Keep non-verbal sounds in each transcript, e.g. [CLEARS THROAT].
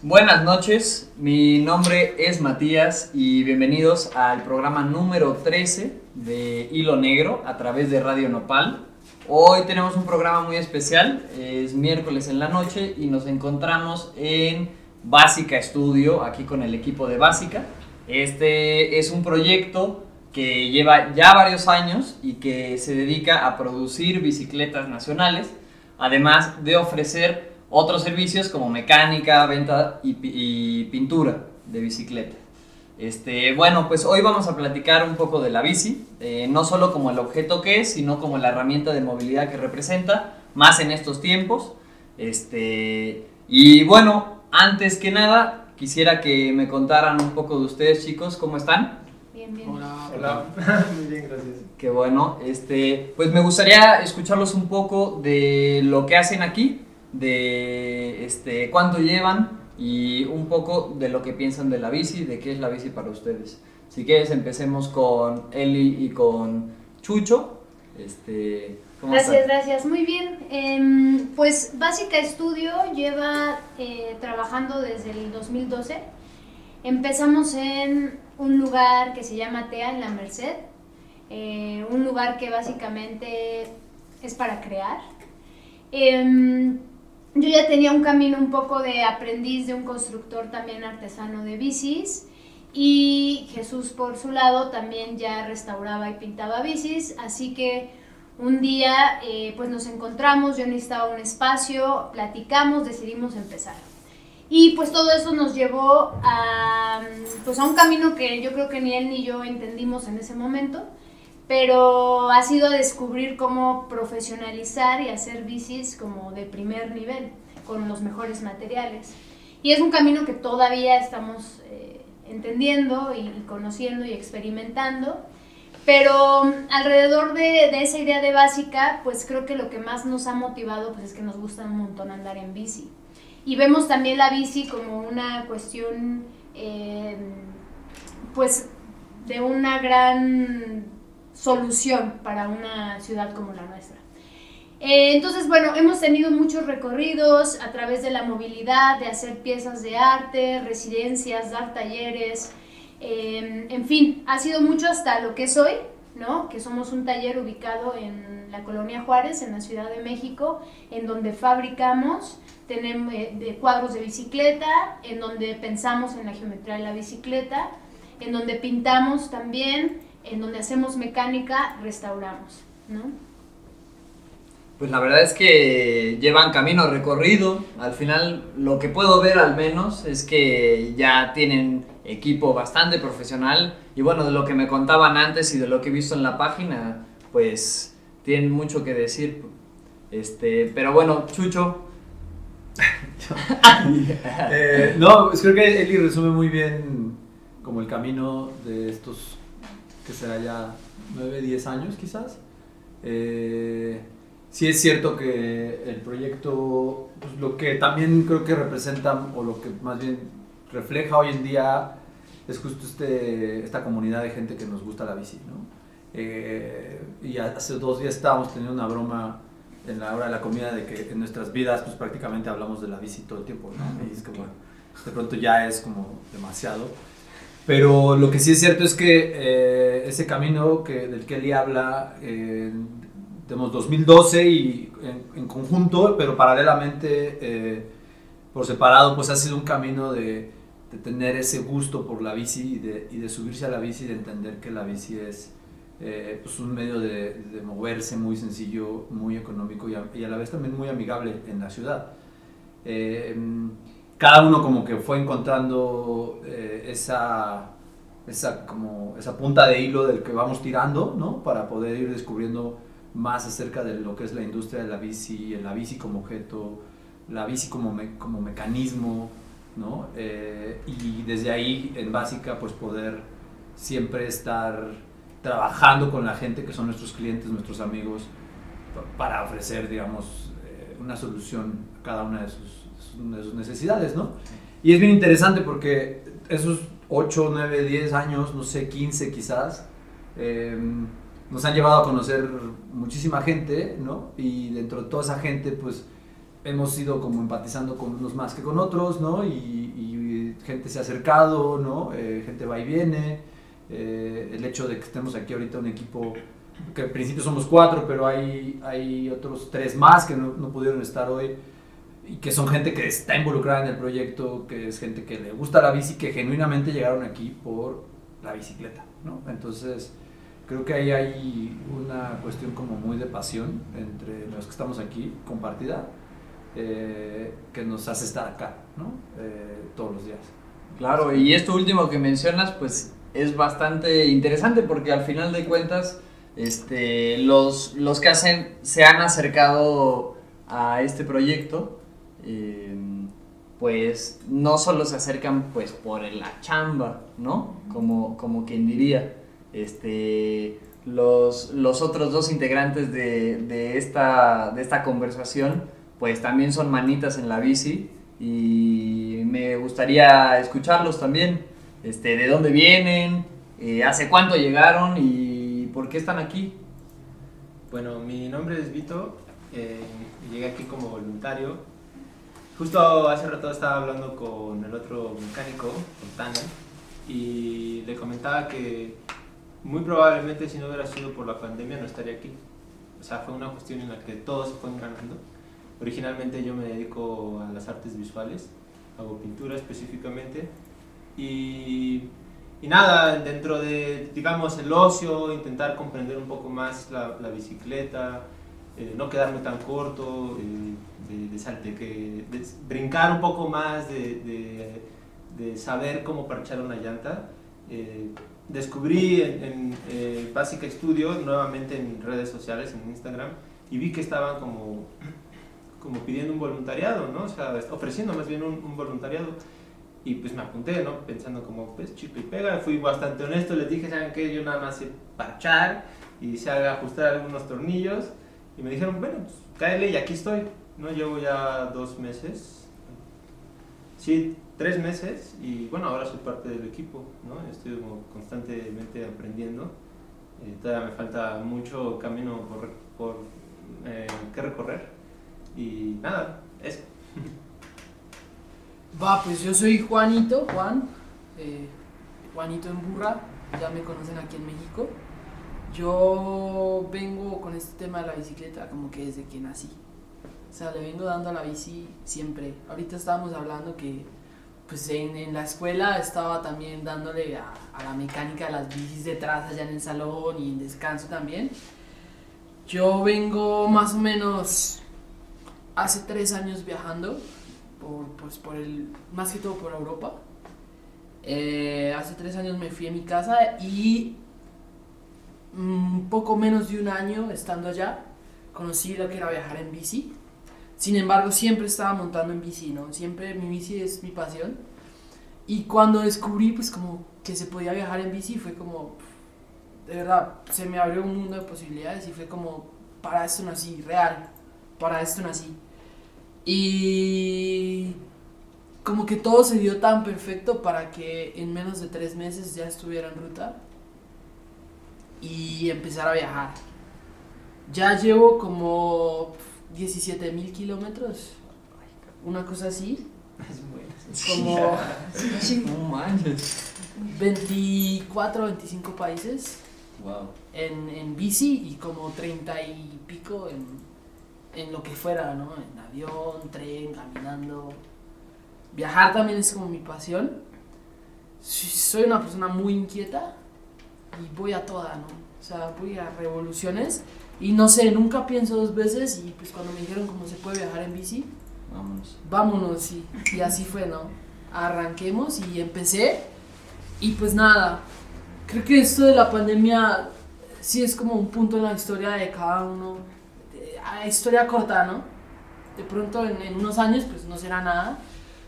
Buenas noches, mi nombre es Matías y bienvenidos al programa número 13 de Hilo Negro a través de Radio Nopal. Hoy tenemos un programa muy especial, es miércoles en la noche y nos encontramos en Básica Estudio, aquí con el equipo de Básica. Este es un proyecto que lleva ya varios años y que se dedica a producir bicicletas nacionales, además de ofrecer otros servicios como mecánica, venta y, pintura de bicicleta. Este, bueno, pues hoy vamos a platicar un poco de la bici, eh, no solo como el objeto que es, sino como la herramienta de movilidad que representa, más en estos tiempos. Este, y bueno, antes que nada, quisiera que me contaran un poco de ustedes, chicos, ¿cómo están? Bien, bien. Hola, hola. [LAUGHS] Muy bien, gracias. Qué bueno. Este, pues me gustaría escucharlos un poco de lo que hacen aquí, de este, cuánto llevan y un poco de lo que piensan de la bici, de qué es la bici para ustedes. Si quieres, empecemos con Eli y con Chucho. Este, ¿cómo Gracias, gracias. Muy bien. Em, pues Básica Estudio lleva eh, trabajando desde el 2012. Empezamos en un lugar que se llama TEA en la Merced. eh, un lugar que básicamente es para crear. Em, yo ya tenía un camino un poco de aprendiz de un constructor también artesano de bicis y Jesús por su lado también ya restauraba y pintaba bicis, así que un día eh, pues nos encontramos, yo necesitaba un espacio, platicamos, decidimos empezar. Y pues todo eso nos llevó a, pues a un camino que yo creo que ni él ni yo entendimos en ese momento, pero ha sido descubrir cómo profesionalizar y hacer bicis como de primer nivel, con los mejores materiales. Y es un camino que todavía estamos eh, entendiendo y, y conociendo y experimentando. Pero alrededor de, de, esa idea de básica, pues creo que lo que más nos ha motivado pues es que nos gusta un montón andar en bici. Y vemos también la bici como una cuestión, eh, pues, de una gran solución para una ciudad como la nuestra. Eh, entonces, bueno, hemos tenido muchos recorridos a través de la movilidad, de hacer piezas de arte, residencias, dar talleres, eh, en fin, ha sido mucho hasta lo que es hoy, ¿no? Que somos un taller ubicado en la colonia Juárez, en la Ciudad de México, en donde fabricamos tenemos eh, de cuadros de bicicleta, en donde pensamos en la geometría de la bicicleta, en donde pintamos también, en donde hacemos mecánica, restauramos, ¿no? Pues la verdad es que llevan camino recorrido. Al final, lo que puedo ver al menos es que ya tienen equipo bastante profesional. Y bueno, de lo que me contaban antes y de lo que he visto en la página, pues tienen mucho que decir. Este, pero bueno, Chucho. [LAUGHS] eh, no, pues creo que Eli resume muy bien como el camino de estos, que será ya 9, 10 años quizás. Eh, sí es cierto que el proyecto, pues lo que también creo que representa, o lo que más bien refleja hoy en día, es justo este, esta comunidad de gente que nos gusta la bici, ¿no? Eh, y hace dos días estábamos teniendo una broma en la hora de la comida de que en nuestras vidas pues prácticamente hablamos de la bici todo el tiempo, ¿no? Y es como, de pronto ya es como demasiado. Pero lo que sí es cierto es que eh, ese camino que, del que Eli habla, eh, tenemos 2012 y en, en, conjunto, pero paralelamente, eh, por separado, pues ha sido un camino de, de tener ese gusto por la bici y de, y de, subirse a la bici y de entender que la bici es eh, pues un medio de, de, moverse muy sencillo, muy económico y a, y a, la vez también muy amigable en la ciudad. Eh, cada uno como que fue encontrando eh, esa, esa, como esa punta de hilo del que vamos tirando, ¿no? Para poder ir descubriendo más acerca de lo que es la industria de la bici, la bici como objeto, la bici como, me, como mecanismo, ¿no? Eh, y desde ahí, en básica, pues poder siempre estar trabajando con la gente que son nuestros clientes, nuestros amigos, para ofrecer, digamos, eh, una solución a cada una de sus, de sus necesidades, ¿no? Y es bien interesante porque esos 8, 9, 10 años, no sé, 15 quizás, eh, nos han llevado a conocer muchísima gente, ¿no? Y dentro de toda esa gente, pues hemos ido como empatizando con unos más que con otros, ¿no? Y, gente se ha acercado, ¿no? Eh, gente va y viene. Eh, el hecho de que estemos aquí ahorita un equipo que al principio somos cuatro, pero hay, hay otros tres más que no, no, pudieron estar hoy y que son gente que está involucrada en el proyecto, que es gente que le gusta la bici, que genuinamente llegaron aquí por la bicicleta, ¿no? Entonces, creo que ahí hay una cuestión como muy de pasión entre los que estamos aquí, compartida, eh, que nos hace estar acá, ¿no? Eh, todos los días. Claro, y esto último que mencionas, pues es bastante interesante porque al final de cuentas, este, los, los que hacen, se han acercado a este proyecto, eh, pues no solo se acercan pues por la chamba, ¿no? Como, como quien diría, este, los, los otros dos integrantes de, de, esta, de esta conversación, pues también son manitas en la bici y me gustaría escucharlos también, este, de dónde vienen, eh, hace cuánto llegaron y por qué están aquí. Bueno, mi nombre es Vito, eh, llegué aquí como voluntario. Justo hace rato estaba hablando con el otro mecánico, con Tana, y le comentaba que muy probablemente si no hubiera sido por la pandemia no estaría aquí. O sea, fue una cuestión en la que todos se fueron ganando. Originalmente yo me dedico a las artes visuales, hago pintura específicamente. Y, y nada, dentro de, digamos, el ocio, intentar comprender un poco más la, la bicicleta, eh, no quedarme tan corto, eh, de, de, salte, que, de, brincar un poco más, de, de, saber cómo parchar una llanta. Eh, descubrí en, en eh, Básica Studio, nuevamente en redes sociales, en Instagram, y vi que estaban como, como pidiendo un voluntariado, ¿no? O sea, ofreciendo más bien un, un voluntariado. Y pues me apunté, ¿no? Pensando como, pues chico y pega, fui bastante honesto, les dije, ¿saben qué? Yo nada más sé parchar y haga ajustar algunos tornillos. Y me dijeron, bueno, pues cáele y aquí estoy. No llevo ya dos meses. Sí, tres meses y bueno, ahora soy parte del equipo, ¿no? Estoy como constantemente aprendiendo. Eh, todavía me falta mucho camino por, por eh, que recorrer y nada, eso. [LAUGHS] Va, pues yo soy Juanito, Juan, eh, Juanito en Burra, ya me conocen aquí en México. Yo vengo con este tema de la bicicleta como que desde que nací. O sea, le vengo dando a la bici siempre. Ahorita estábamos hablando que pues en, en, la escuela estaba también dándole a, a, la mecánica de las bicis detrás allá en el salón y en descanso también. Yo vengo más o menos hace tres años viajando, por, pues por el, más que todo por Europa. Eh, hace tres años me fui a mi casa y un poco menos de un año estando allá conocí lo que era viajar en bici. Sin embargo, siempre estaba montando en bici, ¿no? Siempre mi bici es mi pasión. Y cuando descubrí, pues, como que se podía viajar en bici, fue como, de verdad, se me abrió un mundo de posibilidades y fue como, para esto nací, real, para esto nací. Y como que todo se dio tan perfecto para que en menos de tres meses ya estuviera en ruta y empezar a viajar. Ya llevo como 17 mil kilómetros, una cosa así. Como no 24, 25 países wow. en, en bici y como 30 y pico en, en lo que fuera, ¿no? En avión, tren, caminando. Viajar también es como mi pasión. Soy una persona muy inquieta y voy a toda, ¿no? O sea, voy a revoluciones y no sé, nunca pienso dos veces y pues cuando me dijeron cómo se puede viajar en bici, Vámonos. vámonos, sí. Y así fue, ¿no? Arranquemos y empecé y pues nada, creo que esto de la pandemia sí es como un punto en la historia de cada uno, historia corta, ¿no? De pronto en, en, unos años pues no será nada,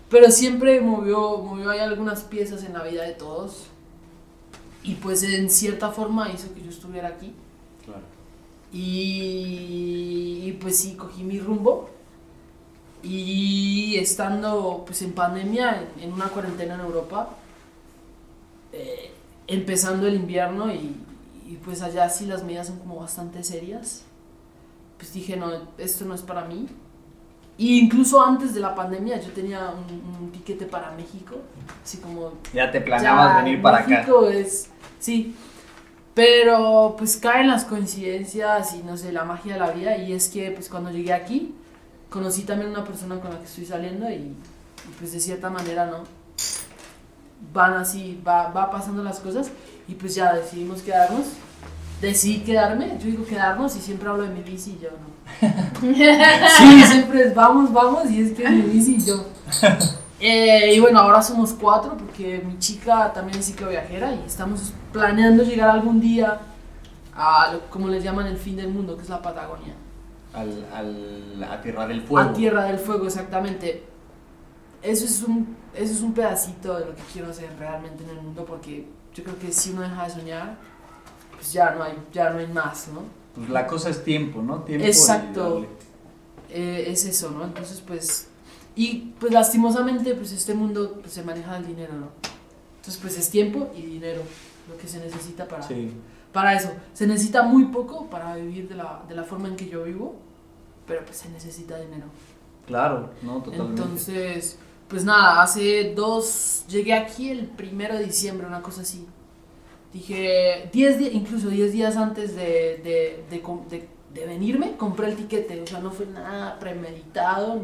pero siempre movió, movió ahí algunas piezas en la vida de todos y pues en cierta forma hizo que yo estuviera aquí. Claro. Y, y, pues sí, cogí mi rumbo. Y estando pues en pandemia, en, en una cuarentena en Europa, eh, empezando el invierno y, y pues allá sí las medidas son como bastante serias. Pues dije, no, esto no es para mí. Y incluso antes de la pandemia yo tenía un, un tiquete para México, así como Ya te planeabas ya, venir para acá. México es, sí. Pero pues caen las coincidencias y no sé, la magia de la vida. Y es que pues cuando llegué aquí, conocí también una persona con la que estoy saliendo y, y, pues de cierta manera, ¿no? Van así, va, va pasando las cosas y pues ya decidimos quedarnos. Decidí quedarme, yo digo quedarnos y siempre hablo de mi bici y yo no. [LAUGHS] Sí, siempre es vamos, vamos y es que mi bici y yo. [LAUGHS] Eh, y bueno, ahora somos cuatro porque mi chica también es cicloviajera y estamos planeando llegar algún día a lo como les llaman el fin del mundo, que es la Patagonia. Al, al, a Tierra del Fuego. A Tierra del Fuego, exactamente. Eso es, un, eso es un pedacito de lo que quiero hacer realmente en el mundo porque yo creo que si uno deja de soñar, pues ya no hay, ya no hay más, ¿no? Pues la cosa es tiempo, ¿no? Tiempo Exacto. Eh, es eso, ¿no? Entonces, pues, y pues lastimosamente, pues este mundo pues, se maneja del dinero, ¿no? Entonces, pues es tiempo y dinero lo que se necesita para, Sí. para eso. Se necesita muy poco para vivir de la, de la forma en que yo vivo, pero pues se necesita dinero. Claro, no, totalmente. Entonces, pues nada, hace dos, llegué aquí el primero de diciembre, una cosa así. Dije, 10 días, incluso 10 días antes de, de, de, com- de- de venirme, compré el tiquete, o sea, no fue nada premeditado.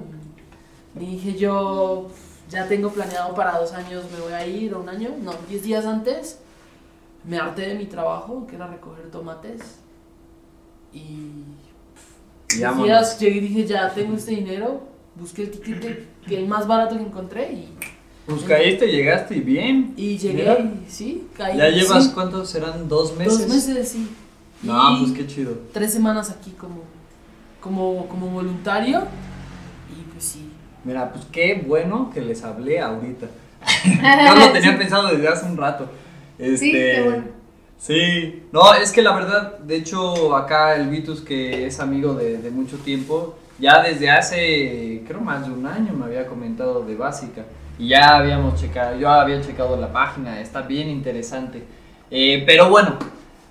Ni dije yo, ya tengo planeado para dos años, me voy a ir, o un año. No, 10 días antes me harté de mi trabajo, que era recoger tomates. Y vámonos. días llegué y dije, ya tengo este dinero, busqué el tiquete que el más barato que encontré y, Pues caíste, llegaste y bien. y llegué, Mira. sí, caí. ¿Ya llevas sí, cuántos serán? ¿Dos meses? dos meses, sí. No, Y pues qué chido. tres semanas aquí como, como, como voluntario y pues sí. Mira, pues qué bueno que les hablé ahorita. [LAUGHS] Yo lo tenía Sí. pensado desde hace un rato. Este, Sí, qué bueno. Sí, no, es que la verdad, de hecho, acá el Vitus, que es amigo de, de mucho tiempo, ya desde hace, creo más de un año me había comentado de Básica. Ya habíamos checado, yo había checado la página, está bien interesante. Eh, pero bueno,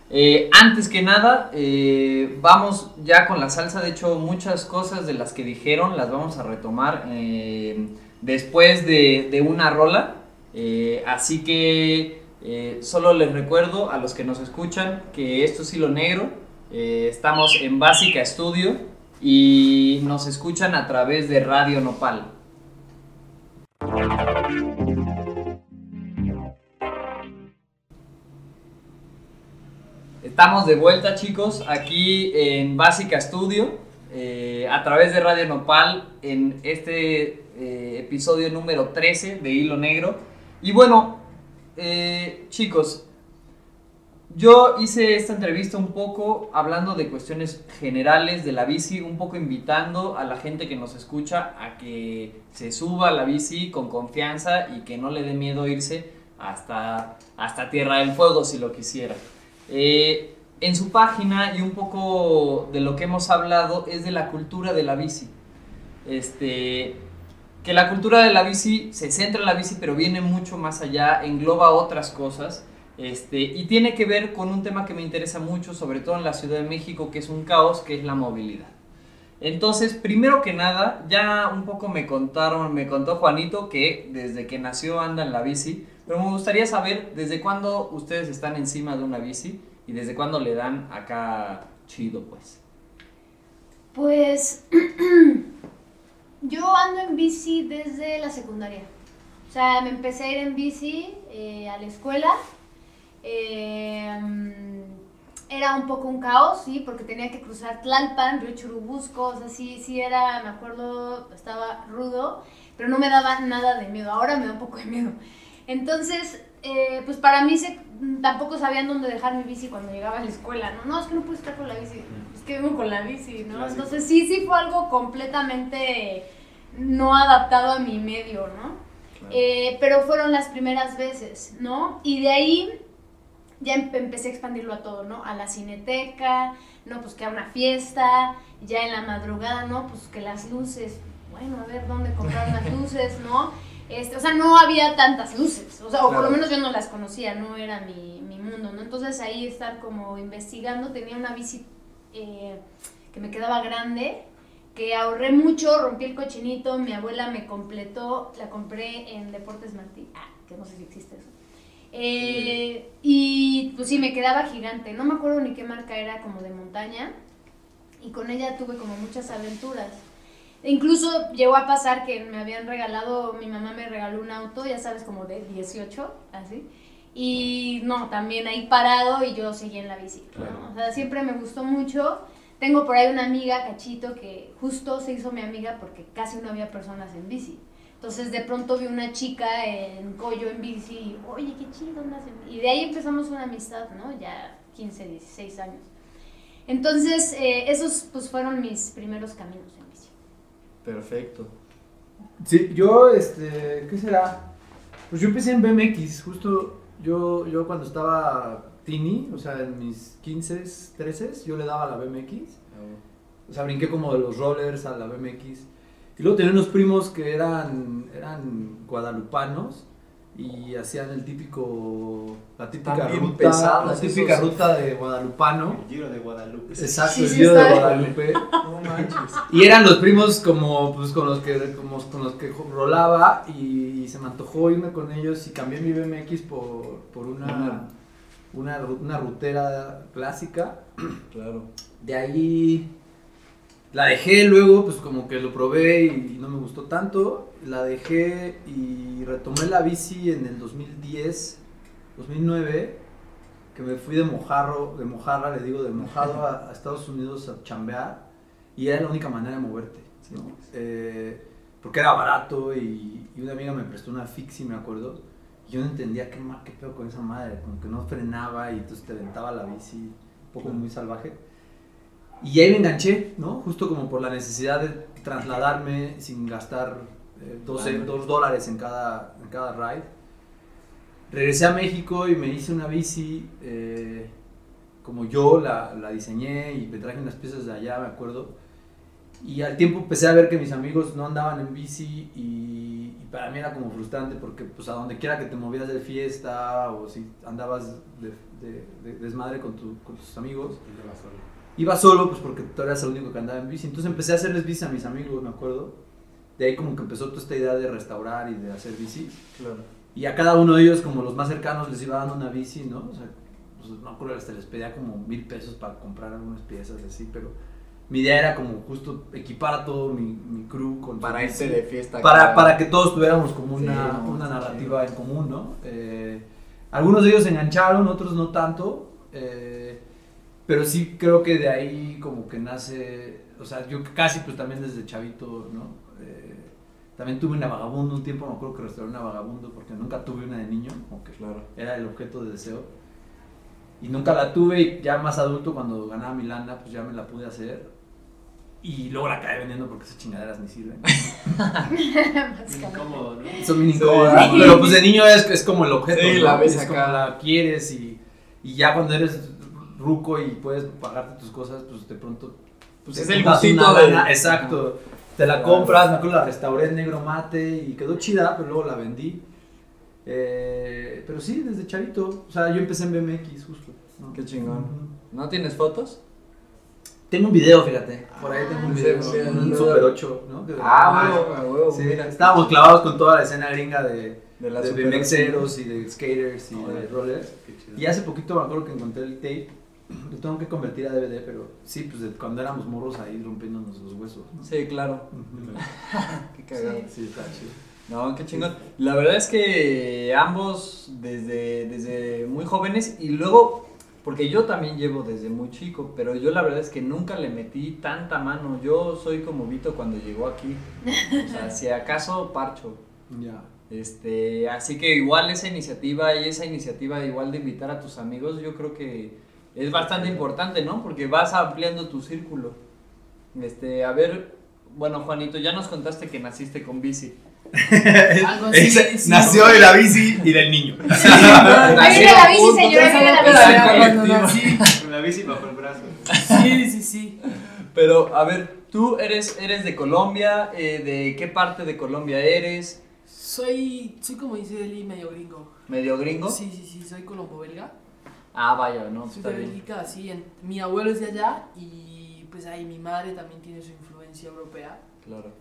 eh, antes que nada, eh, vamos ya con la salsa. De hecho, muchas cosas de las que dijeron las vamos a retomar después de, una rola. Así que solo les recuerdo a los que nos escuchan que esto es Hilo Negro. Estamos en Básica Estudio y nos escuchan a través de Radio Nopal. Estamos de vuelta chicos aquí en Básica Studio eh, a través de Radio Nopal en este eh, episodio número 13 de Hilo Negro. Y bueno, eh, chicos, yo hice esta entrevista un poco hablando de cuestiones generales de la bici, un poco invitando a la gente que nos escucha a que se suba a la bici con confianza y que no le dé miedo irse hasta, hasta Tierra del Fuego si lo quisiera. Eh, en su página y un poco de lo que hemos hablado es de la cultura de la bici. Este, que la cultura de la bici se centra en la bici, pero viene mucho más allá, engloba otras cosas. Este, y tiene que ver con un tema que me interesa mucho, sobre todo en la Ciudad de México, que es un caos, que es la movilidad. Entonces, primero que nada, ya un poco me contaron, me contó Juanito que desde que nació anda en la bici, pero me gustaría saber desde cuándo ustedes están encima de una bici y desde cuándo le dan acá chido, pues. Pues [CLEARS THROAT] yo ando en bici desde la secundaria. O sea, me empecé a ir en bici eh, a la escuela. Eh, era un poco un caos, sí, porque tenía que cruzar Tlalpan, Río Churubusco, o sea, sí, sí era, me acuerdo, estaba rudo, pero no me daba nada de miedo. Ahora me da un poco de miedo. Entonces, eh, pues para mí se, tampoco sabían dónde dejar mi bici cuando llegaba a la escuela, ¿no? No, es que no puedo estar con la bici, es que vengo con la bici, ¿no? Entonces sí, sí fue algo completamente no adaptado a mi medio, ¿no? Eh, pero fueron las primeras veces, ¿no? Y de ahí ya em- empecé a expandirlo a todo, ¿no? A la cineteca, no, pues que a una fiesta, ya en la madrugada, ¿no? Pues que las luces, bueno, a ver dónde comprar unas luces, [LAUGHS] ¿no? Este, o sea, no había tantas luces, o sea, o por lo menos yo no las conocía, no era mi, mi mundo, ¿no? Entonces ahí estar como investigando, tenía una bici eh, que me quedaba grande, que ahorré mucho, rompí el cochinito, mi abuela me completó, la compré en Deportes Martí, ah, que no sé si existe eso. Eh, y pues sí, me quedaba gigante, no me acuerdo ni qué marca era, como de montaña, y con ella tuve como muchas aventuras. E Incluso llegó a pasar que me habían regalado, mi mamá me regaló un auto, ya sabes, como de 18, así. Y no, también ahí parado y yo seguí en la bici. ¿no? O sea, siempre me gustó mucho. Tengo por ahí una amiga, Cachito, que justo se hizo mi amiga porque casi no había personas en bici. Entonces de pronto vi una chica en Coyo en bici y, oye, qué chido andas en bici. Y de ahí empezamos una amistad, ¿no? Ya 15, 16 años. Entonces, eh, esos pues fueron mis primeros caminos en bici. Perfecto. Sí, yo, este, ¿qué será? Pues yo empecé en BMX, justo yo, yo cuando estaba teeny, o sea, en mis 15, 13, yo le daba a la BMX. O sea, brinqué como de los rollers a la BMX. Y luego tenía unos primos que eran, eran guadalupanos y hacían el típico, la típica ruta, pesados la típica esos. ruta de guadalupano. El Giro de Guadalupe. Exacto, Sí, el sí, Giro de. Guadalupe. [LAUGHS] No manches. Y eran los primos como, pues, con los que, como, con los que rolaba y, se me antojó irme con ellos y cambié mi BMX por, por una, una, una rutera clásica. Claro. De ahí la dejé luego, pues como que lo probé y no me gustó tanto. La dejé y retomé la bici en el 2010, 2009, que me fui de mojarro, de mojarra, le digo, de mojado a, a Estados Unidos a chambear. Y era la única manera de moverte, ¿no? Eh, porque era barato y, y una amiga me prestó una fixie, me acuerdo. Y yo no entendía qué, qué pedo con esa madre, como que no frenaba y entonces te aventaba la bici, un poco muy salvaje. Y ahí me enganché, ¿no? Justo como por la necesidad de trasladarme sin gastar eh, 12 Claro. dos dólares en cada, en cada ride. Regresé a México y me hice una bici eh, como yo la, la diseñé y me traje unas piezas de allá, me acuerdo. Y al tiempo empecé a ver que mis amigos no andaban en bici y, y para mí era como frustrante porque pues a donde quiera que te movías de fiesta o si andabas de, de- de desmadre con, tu- con tus amigos, iba solo pues porque tú eras el único que andaba en bici. Entonces empecé a hacerles bici a mis amigos, me acuerdo. De ahí como que empezó toda esta idea de restaurar y de hacer bici. Claro. Y a cada uno de ellos, como los más cercanos, les iba dando una bici, ¿no? O sea, pues, no me acuerdo, hasta les pedía como mil pesos para comprar algunas piezas así, pero mi idea era como justo equipar a todo mi, mi crew con Para irte de fiesta. para, acá. para que todos tuviéramos como Sí, una, no, una sí, narrativa en común, ¿no? Eh, algunos de ellos se engancharon, otros no tanto, eh, pero sí creo que de ahí como que nace, o sea, yo casi pues también desde chavito, ¿no? Eh, también tuve una vagabundo un tiempo, me acuerdo que restauré una vagabundo porque nunca tuve una de niño, como que Claro. era el objeto de deseo. Y nunca la tuve y ya más adulto cuando ganaba mi lana, pues ya me la pude hacer. Y luego la acabé vendiendo porque esas chingaderas ni sirven. [LAUGHS] Básicamente. Incómodo, ¿no? Son bien. Pero pues de niño es, es como el objeto. Sí, ¿no? la ves es acá. como la quieres y, y ya cuando eres ruco y puedes pagarte tus cosas, pues de pronto. Pues es el gustito de- Exacto. Te la compras, me acuerdo la restauré en negro mate y quedó chida, pero luego la vendí. Eh, pero sí, desde chavito. O sea, yo empecé en BMX justo. ¿no? Qué chingón. ¿No tienes fotos? Tengo un video, fíjate. Por ahí tengo un Ah, video. sí, un. Super 8, ¿no? Ah, huevo, a huevo, Sí, mira. estábamos clavados con toda la escena gringa de, De de BMXeros y de skaters y de rollers. Y hace poquito me acuerdo que encontré el tape. [CLEARS THROAT] Lo tengo que convertir a DVD, pero sí, pues cuando éramos morros ahí rompiéndonos los huesos. ¿no? Sí, claro. [LAUGHS] Qué cagado. Sí, está chido. No, qué chingón. La verdad es que ambos desde, desde muy jóvenes y luego, porque yo también llevo desde muy chico, pero yo la verdad es que nunca le metí tanta mano. Yo soy como Vito cuando llegó aquí. O sea, si acaso parcho. Ya. Este, así que igual esa iniciativa y esa iniciativa igual de invitar a tus amigos, yo creo que es bastante importante, ¿no? Porque vas ampliando tu círculo. Este, a ver, bueno, Juanito, ya nos contaste que naciste con bici. [LAUGHS] Algo así, Ese- sí. nació de la bici y del niño. Viene [LAUGHS] la bici, señora, ahí viene la bici. Con la bici bajo el brazo. Sí, sí, sí. Pero, a ver, tú eres, eres de Colombia, eh, ¿de qué parte de Colombia eres? Soy, soy como dice Eli, medio gringo. ¿Medio gringo? Sí, sí, sí, soy colombo-belga. Ah, vaya, no, Soy está de bien. Bélgica, sí. en- mi abuelo es de allá y pues ahí mi madre también tiene su influencia europea. Claro.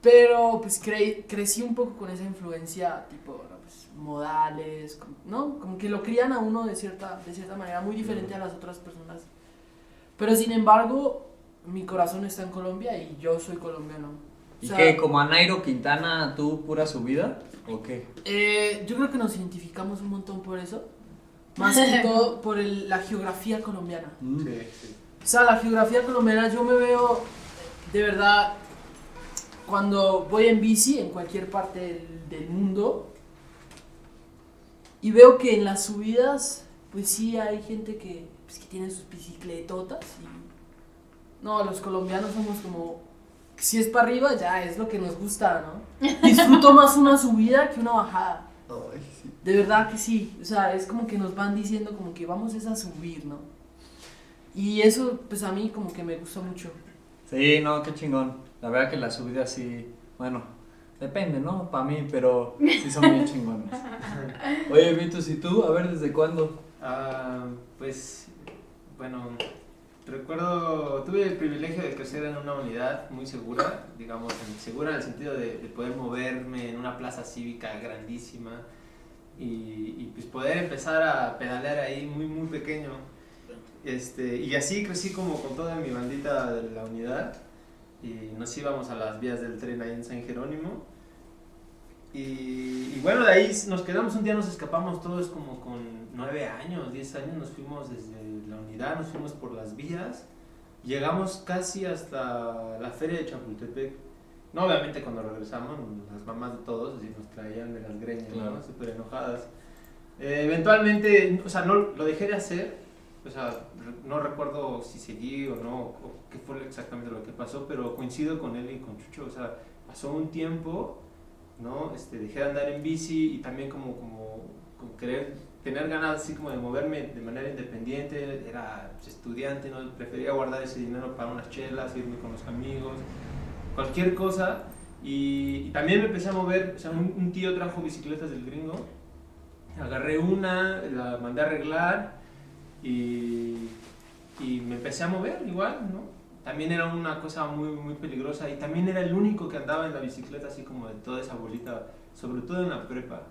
Pero pues cre- crecí un poco con esa influencia, tipo, pues, modales, ¿no? Como que lo crían a uno de cierta, de cierta manera, muy diferente a las otras personas. Pero sin embargo, mi corazón está en Colombia y yo soy colombiano. O ¿Y sea, qué? ¿Como a Nairo Quintana tú pura subida? ¿O qué? eh, yo creo que nos identificamos un montón por eso. Más que [LAUGHS] todo por el- la geografía colombiana. Mm. Sí, sí. O sea, la geografía colombiana, yo me veo de verdad cuando voy en bici en cualquier parte del, del mundo y veo que en las subidas, pues sí hay gente que, pues, que tiene sus bicicletotas y no, los colombianos somos como, si es para arriba ya es lo que nos gusta, ¿no? [LAUGHS] Disfruto más una subida que una bajada. De verdad que sí, o sea, es como que nos van diciendo como que vamos es a subir, ¿no? Y eso, pues a mí como que me gusta mucho. Sí, no, qué chingón. La verdad que las subidas sí, bueno, depende, ¿no? Para mí, pero sí son bien chingones. [LAUGHS] Oye, Vitus, ¿y tú? A ver, ¿desde cuándo? Ah, pues, bueno, recuerdo, tuve el privilegio de crecer en una unidad muy segura, digamos, segura en el sentido de, de poder moverme en una plaza cívica grandísima y, y, pues poder empezar a pedalear ahí muy, muy pequeño. Este, y así crecí como con toda mi bandita de la unidad y nos íbamos a las vías del tren ahí en San Jerónimo. Y, y bueno, de ahí nos quedamos, un día nos escapamos todos como con nueve años, diez años, nos fuimos desde la unidad, nos fuimos por las vías, llegamos casi hasta la feria de Chapultepec. No, obviamente cuando regresamos, las mamás de todos así nos traían de las greñas, Claro. ¿no? Súper enojadas. Eh, eventualmente, o sea, no lo dejé de hacer, o sea, no recuerdo si seguí o no, o qué fue exactamente lo que pasó, pero coincido con él y con Chucho, o sea, pasó un tiempo, ¿no? Este, dejé de andar en bici y también como, como, como querer, tener ganas así como de moverme de manera independiente, era estudiante, ¿no? Prefería guardar ese dinero para unas chelas, irme con los amigos, cualquier cosa. Y, y también me empecé a mover, o sea, un, un tío trajo bicicletas del gringo, agarré una, la mandé a arreglar y, y me empecé a mover igual, ¿no? También era una cosa muy, muy peligrosa y también era el único que andaba en la bicicleta así como de toda esa bolita, sobre todo en la prepa.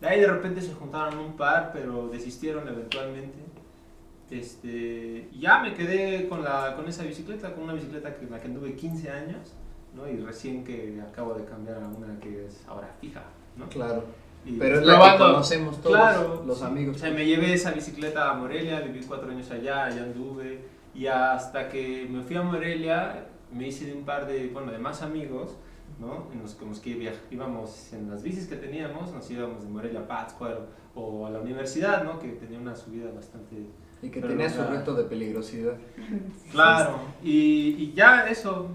De ahí de repente se juntaron un par, pero desistieron eventualmente. Este, ya me quedé con, la, con esa bicicleta, con una bicicleta que, la que anduve 15 años, ¿no? Y recién que acabo de cambiar a una que es ahora fija, ¿no? Claro. Y Pero es la que conocemos todos Claro, los sí. amigos. O sea, me llevé esa bicicleta a Morelia, viví cuatro años allá, allá anduve. Y hasta que me fui a Morelia, me hice de un par de, bueno, de más amigos, ¿no? En los, que viaj- íbamos en las bicis que teníamos, nos íbamos de Morelia a Pátzcuaro o a la universidad, ¿no? Que tenía una subida bastante... Y que tenía su reto de peligrosidad. Claro. Y, y ya eso,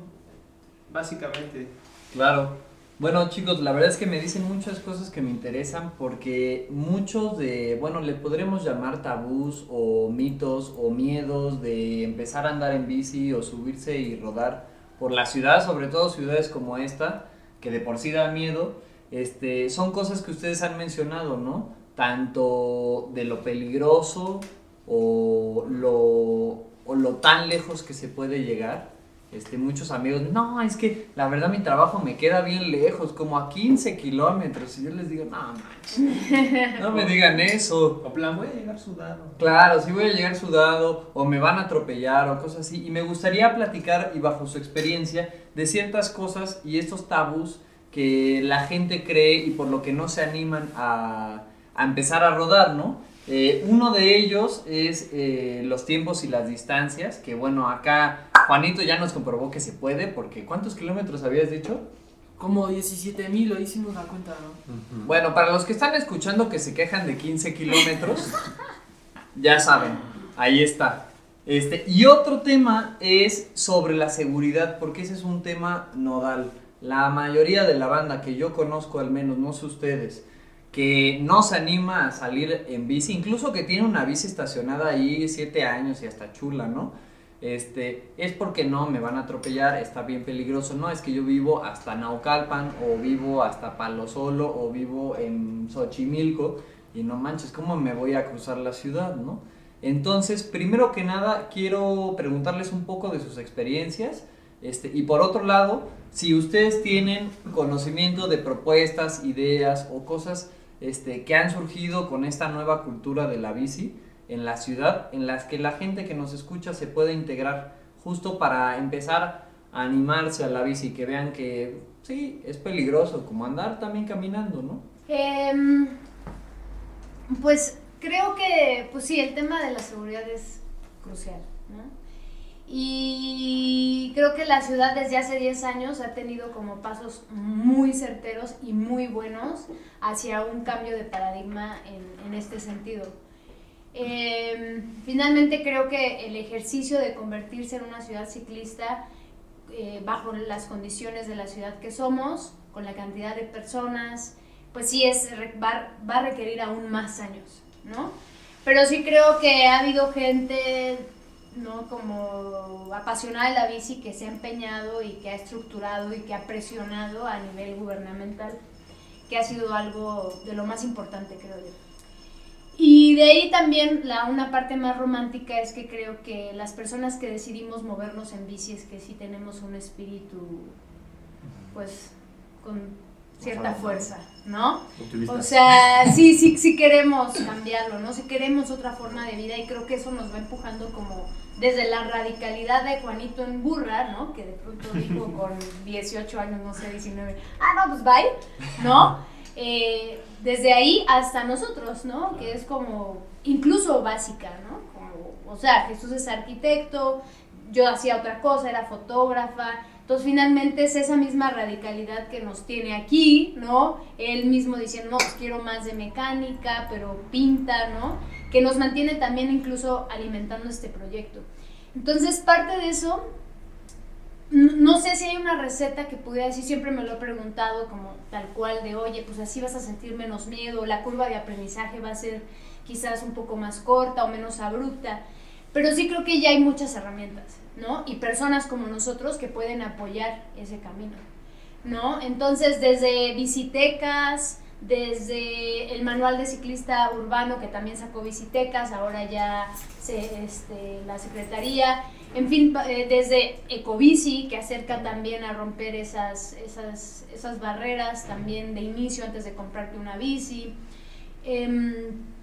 básicamente. Claro. Bueno, chicos, la verdad es que me dicen muchas cosas que me interesan porque muchos de, bueno, le podremos llamar tabús o mitos o miedos de empezar a andar en bici o subirse y rodar por la ciudad, sobre todo ciudades como esta, que de por sí da miedo, este, son cosas que ustedes han mencionado, ¿no? Tanto de lo peligroso o lo, o lo tan lejos que se puede llegar. Este, muchos amigos, no, es que la verdad mi trabajo me queda bien lejos, como a 15 kilómetros. Y yo les digo, no, manches, no me [LAUGHS] digan eso. O plan, voy a llegar sudado. Claro, si voy a llegar sudado o me van a atropellar o cosas así. Y me gustaría platicar y bajo su experiencia de ciertas cosas y estos tabús que la gente cree y por lo que no se animan a, a empezar a rodar, ¿no? Eh, uno de ellos es eh, los tiempos y las distancias, que bueno, acá Juanito ya nos comprobó que se puede, porque ¿cuántos kilómetros habías dicho? Como 17 mil, lo hicimos la cuenta, ¿no? Bueno, para los que están escuchando que se quejan de 15 kilómetros, ya saben, ahí está. Este, y otro tema es sobre la seguridad, porque ese es un tema nodal. La mayoría de la banda que yo conozco, al menos, no sé ustedes, que no se anima a salir en bici, incluso que tiene una bici estacionada ahí siete años y hasta chula, ¿no? Este, es porque no, me van a atropellar, está bien peligroso. No, es que yo vivo hasta Naucalpan, o vivo hasta Palo Solo, o vivo en Xochimilco, y no manches, ¿cómo me voy a cruzar la ciudad, no? Entonces, primero que nada, quiero preguntarles un poco de sus experiencias. Este, y por otro lado, si ustedes tienen conocimiento de propuestas, ideas o cosas este, que han surgido con esta nueva cultura de la bici en la ciudad, en las que la gente que nos escucha se puede integrar justo para empezar a animarse a la bici, que vean que sí, es peligroso, como andar también caminando, ¿no? Em, pues creo que, pues sí, el tema de la seguridad es crucial, ¿no? Y creo que la ciudad desde hace 10 años ha tenido como pasos muy certeros y muy buenos hacia un cambio de paradigma en, en este sentido. Eh, finalmente creo que el ejercicio de convertirse en una ciudad ciclista eh, bajo las condiciones de la ciudad que somos, con la cantidad de personas, pues sí es, va, va a requerir aún más años, ¿no? Pero sí creo que ha habido gente ¿no? Como apasionada de la bici que se ha empeñado y que ha estructurado y que ha presionado a nivel gubernamental, que ha sido algo de lo más importante, creo yo. Y de ahí también la, una parte más romántica es que creo que las personas que decidimos movernos en bici es que sí tenemos un espíritu, pues, con cierta fuerza, ¿no? O sea, sí, sí, sí queremos cambiarlo, ¿no? Si queremos otra forma de vida y creo que eso nos va empujando como desde la radicalidad de Juanito en Burra, ¿no? Que de pronto dijo [LAUGHS] con 18 años, no sé, 19, ah, no, pues bye, ¿no? [LAUGHS] Eh, desde ahí hasta nosotros, ¿no? Que es como incluso básica, ¿no? Como, o sea, Jesús es arquitecto, yo hacía otra cosa, era fotógrafa, entonces finalmente es esa misma radicalidad que nos tiene aquí, ¿no? Él mismo diciendo, no, pues quiero más de mecánica, pero pinta, ¿no? Que nos mantiene también incluso alimentando este proyecto. Entonces parte de eso, no sé si hay una receta que pudiera decir, siempre me lo he preguntado como tal cual de, oye, pues así vas a sentir menos miedo, la curva de aprendizaje va a ser quizás un poco más corta o menos abrupta, pero sí creo que ya hay muchas herramientas. ¿no? Y personas como nosotros que pueden apoyar ese camino, ¿no? Entonces, desde visitecas, desde el manual de ciclista urbano que también sacó visitecas, ahora ya este, la secretaría, en fin, eh, desde Ecobici que acerca también a romper esas, esas, esas barreras también de inicio antes de comprarte una bici. Em,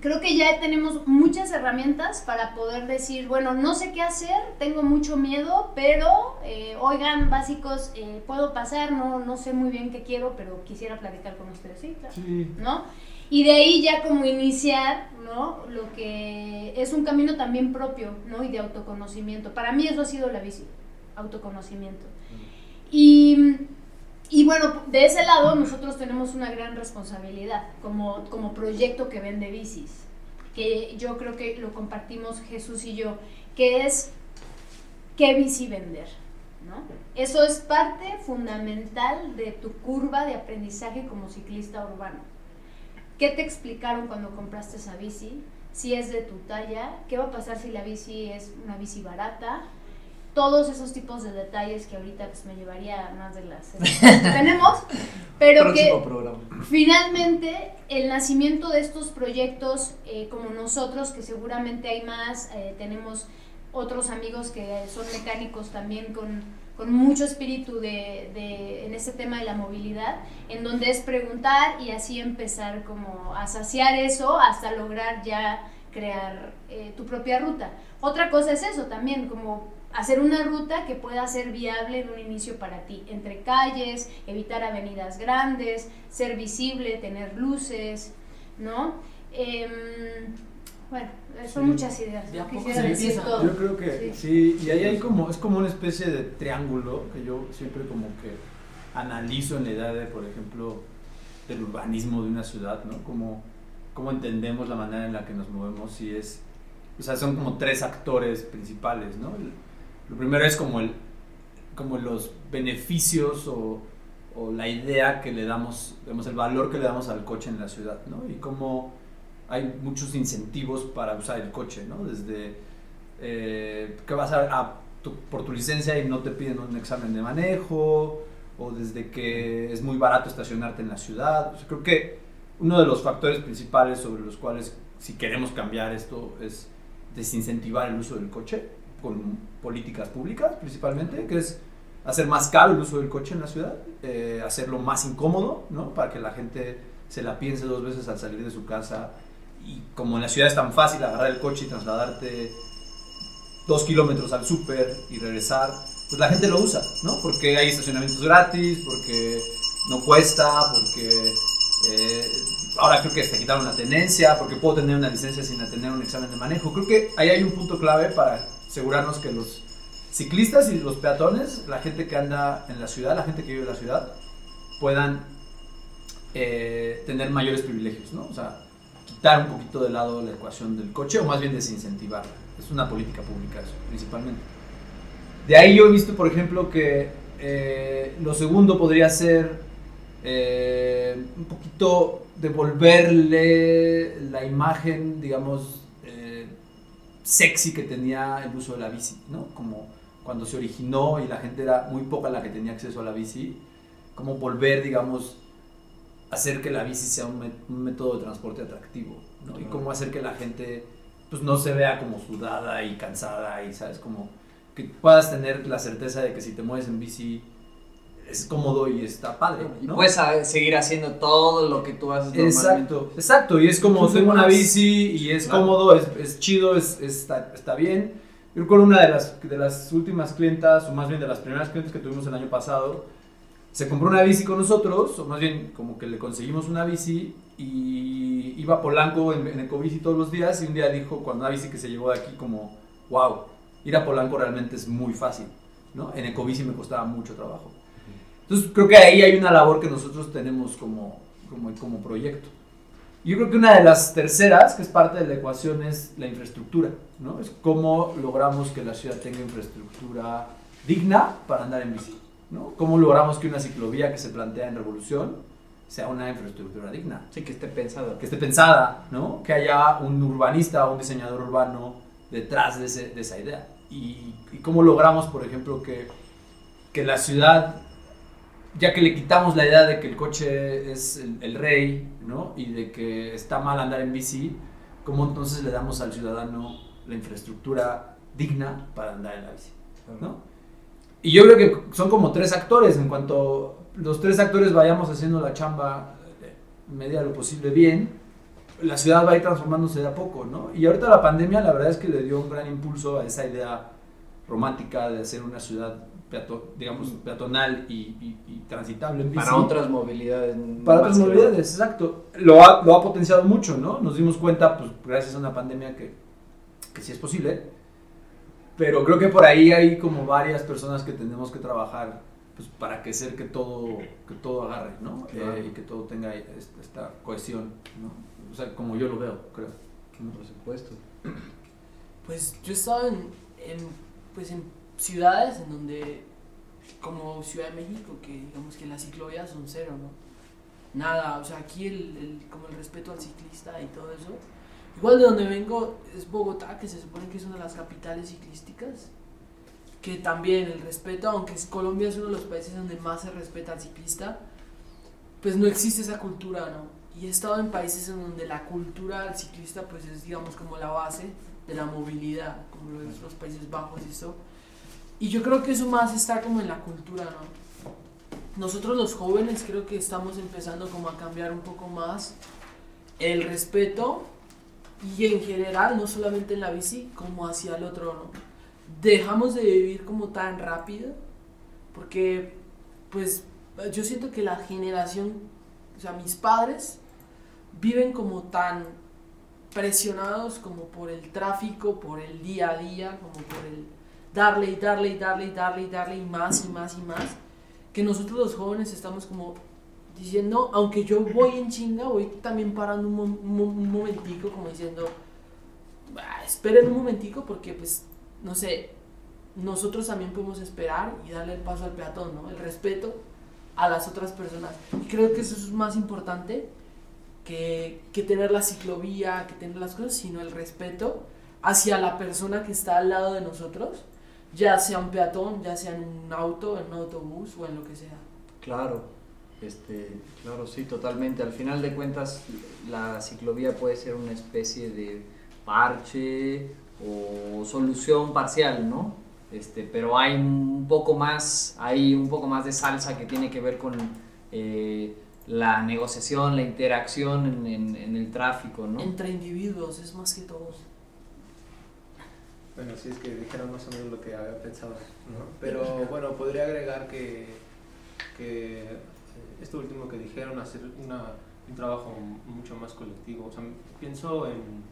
creo que ya tenemos muchas herramientas para poder decir, bueno, no sé qué hacer, tengo mucho miedo, pero eh, oigan, básicos, eh, puedo pasar, no, no sé muy bien qué quiero, pero quisiera platicar con ustedes, sí, claro, ¿no? Y de ahí ya como iniciar, ¿no? Lo que es un camino también propio, ¿no? Y de autoconocimiento. Para mí eso ha sido la bici, autoconocimiento. Y y bueno, de ese lado nosotros tenemos una gran responsabilidad como, como proyecto que vende bicis, que yo creo que lo compartimos Jesús y yo, que es qué bici vender. ¿no? Eso es parte fundamental de tu curva de aprendizaje como ciclista urbano. ¿Qué te explicaron cuando compraste esa bici? Si es de tu talla, ¿qué va a pasar si la bici es una bici barata? Todos esos tipos de detalles que ahorita pues, me llevaría más de las que [LAUGHS] tenemos, pero que finalmente el nacimiento de estos proyectos eh, como nosotros, que seguramente hay más, eh, tenemos otros amigos que son mecánicos también con, con mucho espíritu de, de, en este tema de la movilidad, en donde es preguntar y así empezar como a saciar eso hasta lograr ya crear eh, tu propia ruta. Otra cosa es eso también, como hacer una ruta que pueda ser viable en un inicio para ti, entre calles, evitar avenidas grandes, ser visible, tener luces, ¿no? Em, bueno, son muchas ideas. Yo creo que sí. y ahí hay como, es como una especie de triángulo que yo siempre como que analizo en la idea de, por ejemplo, del urbanismo de una ciudad, ¿no? Como, cómo entendemos la manera en la que nos movemos y es, o sea, son como tres actores principales, ¿no? Lo primero es como, el, como los beneficios o, o la idea que le damos, digamos, el valor que le damos al coche en la ciudad, ¿no? Y cómo hay muchos incentivos para usar el coche, ¿no? Desde eh, que vas a, a tu- por tu licencia y no te piden un examen de manejo, o desde que es muy barato estacionarte en la ciudad. O sea, creo que uno de los factores principales sobre los cuales, si queremos cambiar esto, es desincentivar el uso del coche con políticas públicas principalmente, que es hacer más caro el uso del coche en la ciudad, eh, hacerlo más incómodo, ¿no? Para que la gente se la piense dos veces al salir de su casa. Y como en la ciudad es tan fácil agarrar el coche y trasladarte dos kilómetros al súper y regresar, pues la gente lo usa, ¿no? Porque hay estacionamientos gratis, porque no cuesta, porque eh, ahora creo que te quitaron la tenencia, porque puedo tener una licencia sin tener un examen de manejo. Creo que ahí hay un punto clave para asegurarnos que los ciclistas y los peatones, la gente que anda en la ciudad, la gente que vive en la ciudad, puedan eh, tener mayores privilegios, ¿no? O sea, quitar un poquito de lado la ecuación del coche o más bien desincentivarla. Es una política pública eso, principalmente. De ahí yo he visto, por ejemplo, que eh, lo segundo podría ser eh, un poquito devolverle la imagen, digamos, sexy que tenía el uso de la bici, ¿no? Como cuando se originó y la gente era muy poca la que tenía acceso a la bici, como volver, digamos, hacer que la bici sea un, método de transporte atractivo, ¿no? Y cómo hacer que la gente pues no se vea como sudada y cansada y sabes como que puedas tener la certeza de que si te mueves en bici es cómodo y está padre, Y ¿no? puedes a- seguir haciendo todo lo que tú haces normalmente. Exacto, exacto, y es como tengo una bici y es Claro. cómodo, es, es chido, es, es- está, está bien. Yo recuerdo una de las, de las últimas clientas, o más bien de las primeras clientes que tuvimos el año pasado, se compró una bici con nosotros, o más bien como que le conseguimos una bici y iba a Polanco en, en Ecobici todos los días y un día dijo con una bici que se llevó de aquí como, wow, ir a Polanco realmente es muy fácil, ¿no? En Ecobici me costaba mucho trabajo. Entonces creo que ahí hay una labor que nosotros tenemos como, como, como proyecto. Yo creo que una de las terceras, que es parte de la ecuación, es la infraestructura, ¿no? Es cómo logramos que la ciudad tenga infraestructura digna para andar en bici, ¿no? Cómo logramos que una ciclovía que se plantea en Revolución sea una infraestructura digna, Sí, que esté pensado. que esté pensada, ¿no? Que haya un urbanista o un diseñador urbano detrás de, ese- de esa idea. Y, y cómo logramos, por ejemplo, que, que la ciudad, ya que le quitamos la idea de que el coche es el, el rey, ¿no? Y de que está mal andar en bici, cómo entonces le damos al ciudadano la infraestructura digna para andar en la bici, ¿no? Y yo creo que son como tres actores, en cuanto los tres actores vayamos haciendo la chamba medida de lo posible bien, la ciudad va a ir transformándose de a poco, ¿no? Y ahorita la pandemia la verdad es que le dio un gran impulso a esa idea romántica de hacer una ciudad, peato- digamos, peatonal y, y- y transitable en bici. Para otras movilidades. Para otras movilidades, exacto. Lo ha, lo ha potenciado mucho, ¿no? Nos dimos cuenta, pues, gracias a una pandemia que, que sí es posible. Pero creo que por ahí hay como varias personas que tenemos que trabajar pues, para que ser que todo, que todo agarre, ¿no? Claro. Eh, y que todo tenga est- esta cohesión, ¿no? O sea, como yo lo veo, creo. Por supuesto. Pues yo he estado en, en, pues en ciudades en donde, como Ciudad de México, que digamos que las ciclovías son cero, ¿no? Nada, o sea, aquí el, el- como el respeto al ciclista y todo eso. Igual de donde vengo es Bogotá, que se supone que es una de las capitales ciclísticas. Que también el respeto, aunque es- Colombia es uno de los países donde más se respeta al ciclista, pues no existe esa cultura, ¿no? Y he estado en países en donde la cultura al ciclista pues es digamos como la base de la movilidad, como lo es los Países Bajos y eso. Y yo creo que eso más está como en la cultura, ¿no? Nosotros los jóvenes creo que estamos empezando como a cambiar un poco más el respeto y en general, no solamente en la bici, como hacia el otro, ¿no? Dejamos de vivir como tan rápido porque pues yo siento que la generación, o sea, mis padres viven como tan presionados como por el tráfico, por el día a día, como por el darle y darle y darle y darle y darle y más y más y más, que nosotros los jóvenes estamos como diciendo, aunque yo voy en chinga, voy también parando un, un momentico, como diciendo, "Ah, esperen un momentico porque pues, no sé, nosotros también podemos esperar y darle el paso al peatón, ¿no? El respeto a las otras personas. Y creo que eso es más importante que, que tener la ciclovía, que tener las cosas, sino el respeto hacia la persona que está al lado de nosotros, ya sea un peatón, ya sea en un auto, en un autobús o en lo que sea. Claro, este, claro, sí, totalmente. Al final de cuentas, la ciclovía puede ser una especie de parche o solución parcial, ¿no? Este, pero hay un poco más, hay un poco más de salsa que tiene que ver con eh, la negociación, la interacción en, en- en el tráfico, ¿no? Entre individuos, es más que todos. Bueno, sí, es que dijeron más o menos lo que había pensado, ¿no? Pero bueno, podría agregar que, que eh, esto último que dijeron, hacer una, un trabajo mucho más colectivo. O sea, pienso en,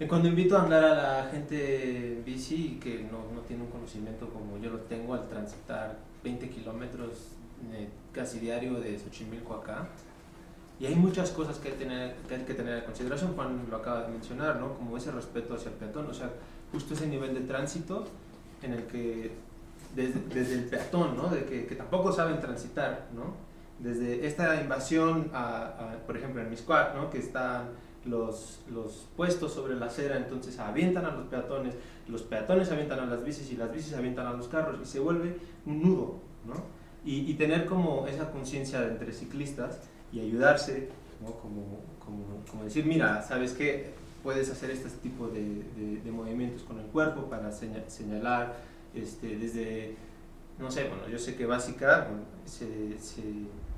en cuando invito a andar a la gente en bici que no, no tiene un conocimiento como yo lo tengo al transitar 20 kilómetros eh, casi diario de Xochimilco acá. Y hay muchas cosas que hay, tener, que hay que tener en consideración, Juan lo acaba de mencionar, ¿no? Como ese respeto hacia el peatón, o sea, justo ese nivel de tránsito en el que desde, desde el peatón, ¿no? De que, que tampoco saben transitar, ¿no? Desde esta invasión, a, a, por ejemplo, en Miscuac, ¿no? Que están los, los puestos sobre la acera, entonces avientan a los peatones, los peatones avientan a las bicis y las bicis avientan a los carros y se vuelve un nudo, ¿no? Y, y tener como esa conciencia entre ciclistas y ayudarse, ¿no? como, como, como decir, mira, ¿sabes qué? Puedes hacer este tipo de, de, de movimientos con el cuerpo para seña- señalar este, desde, no sé, bueno, yo sé que Básica bueno, se, se,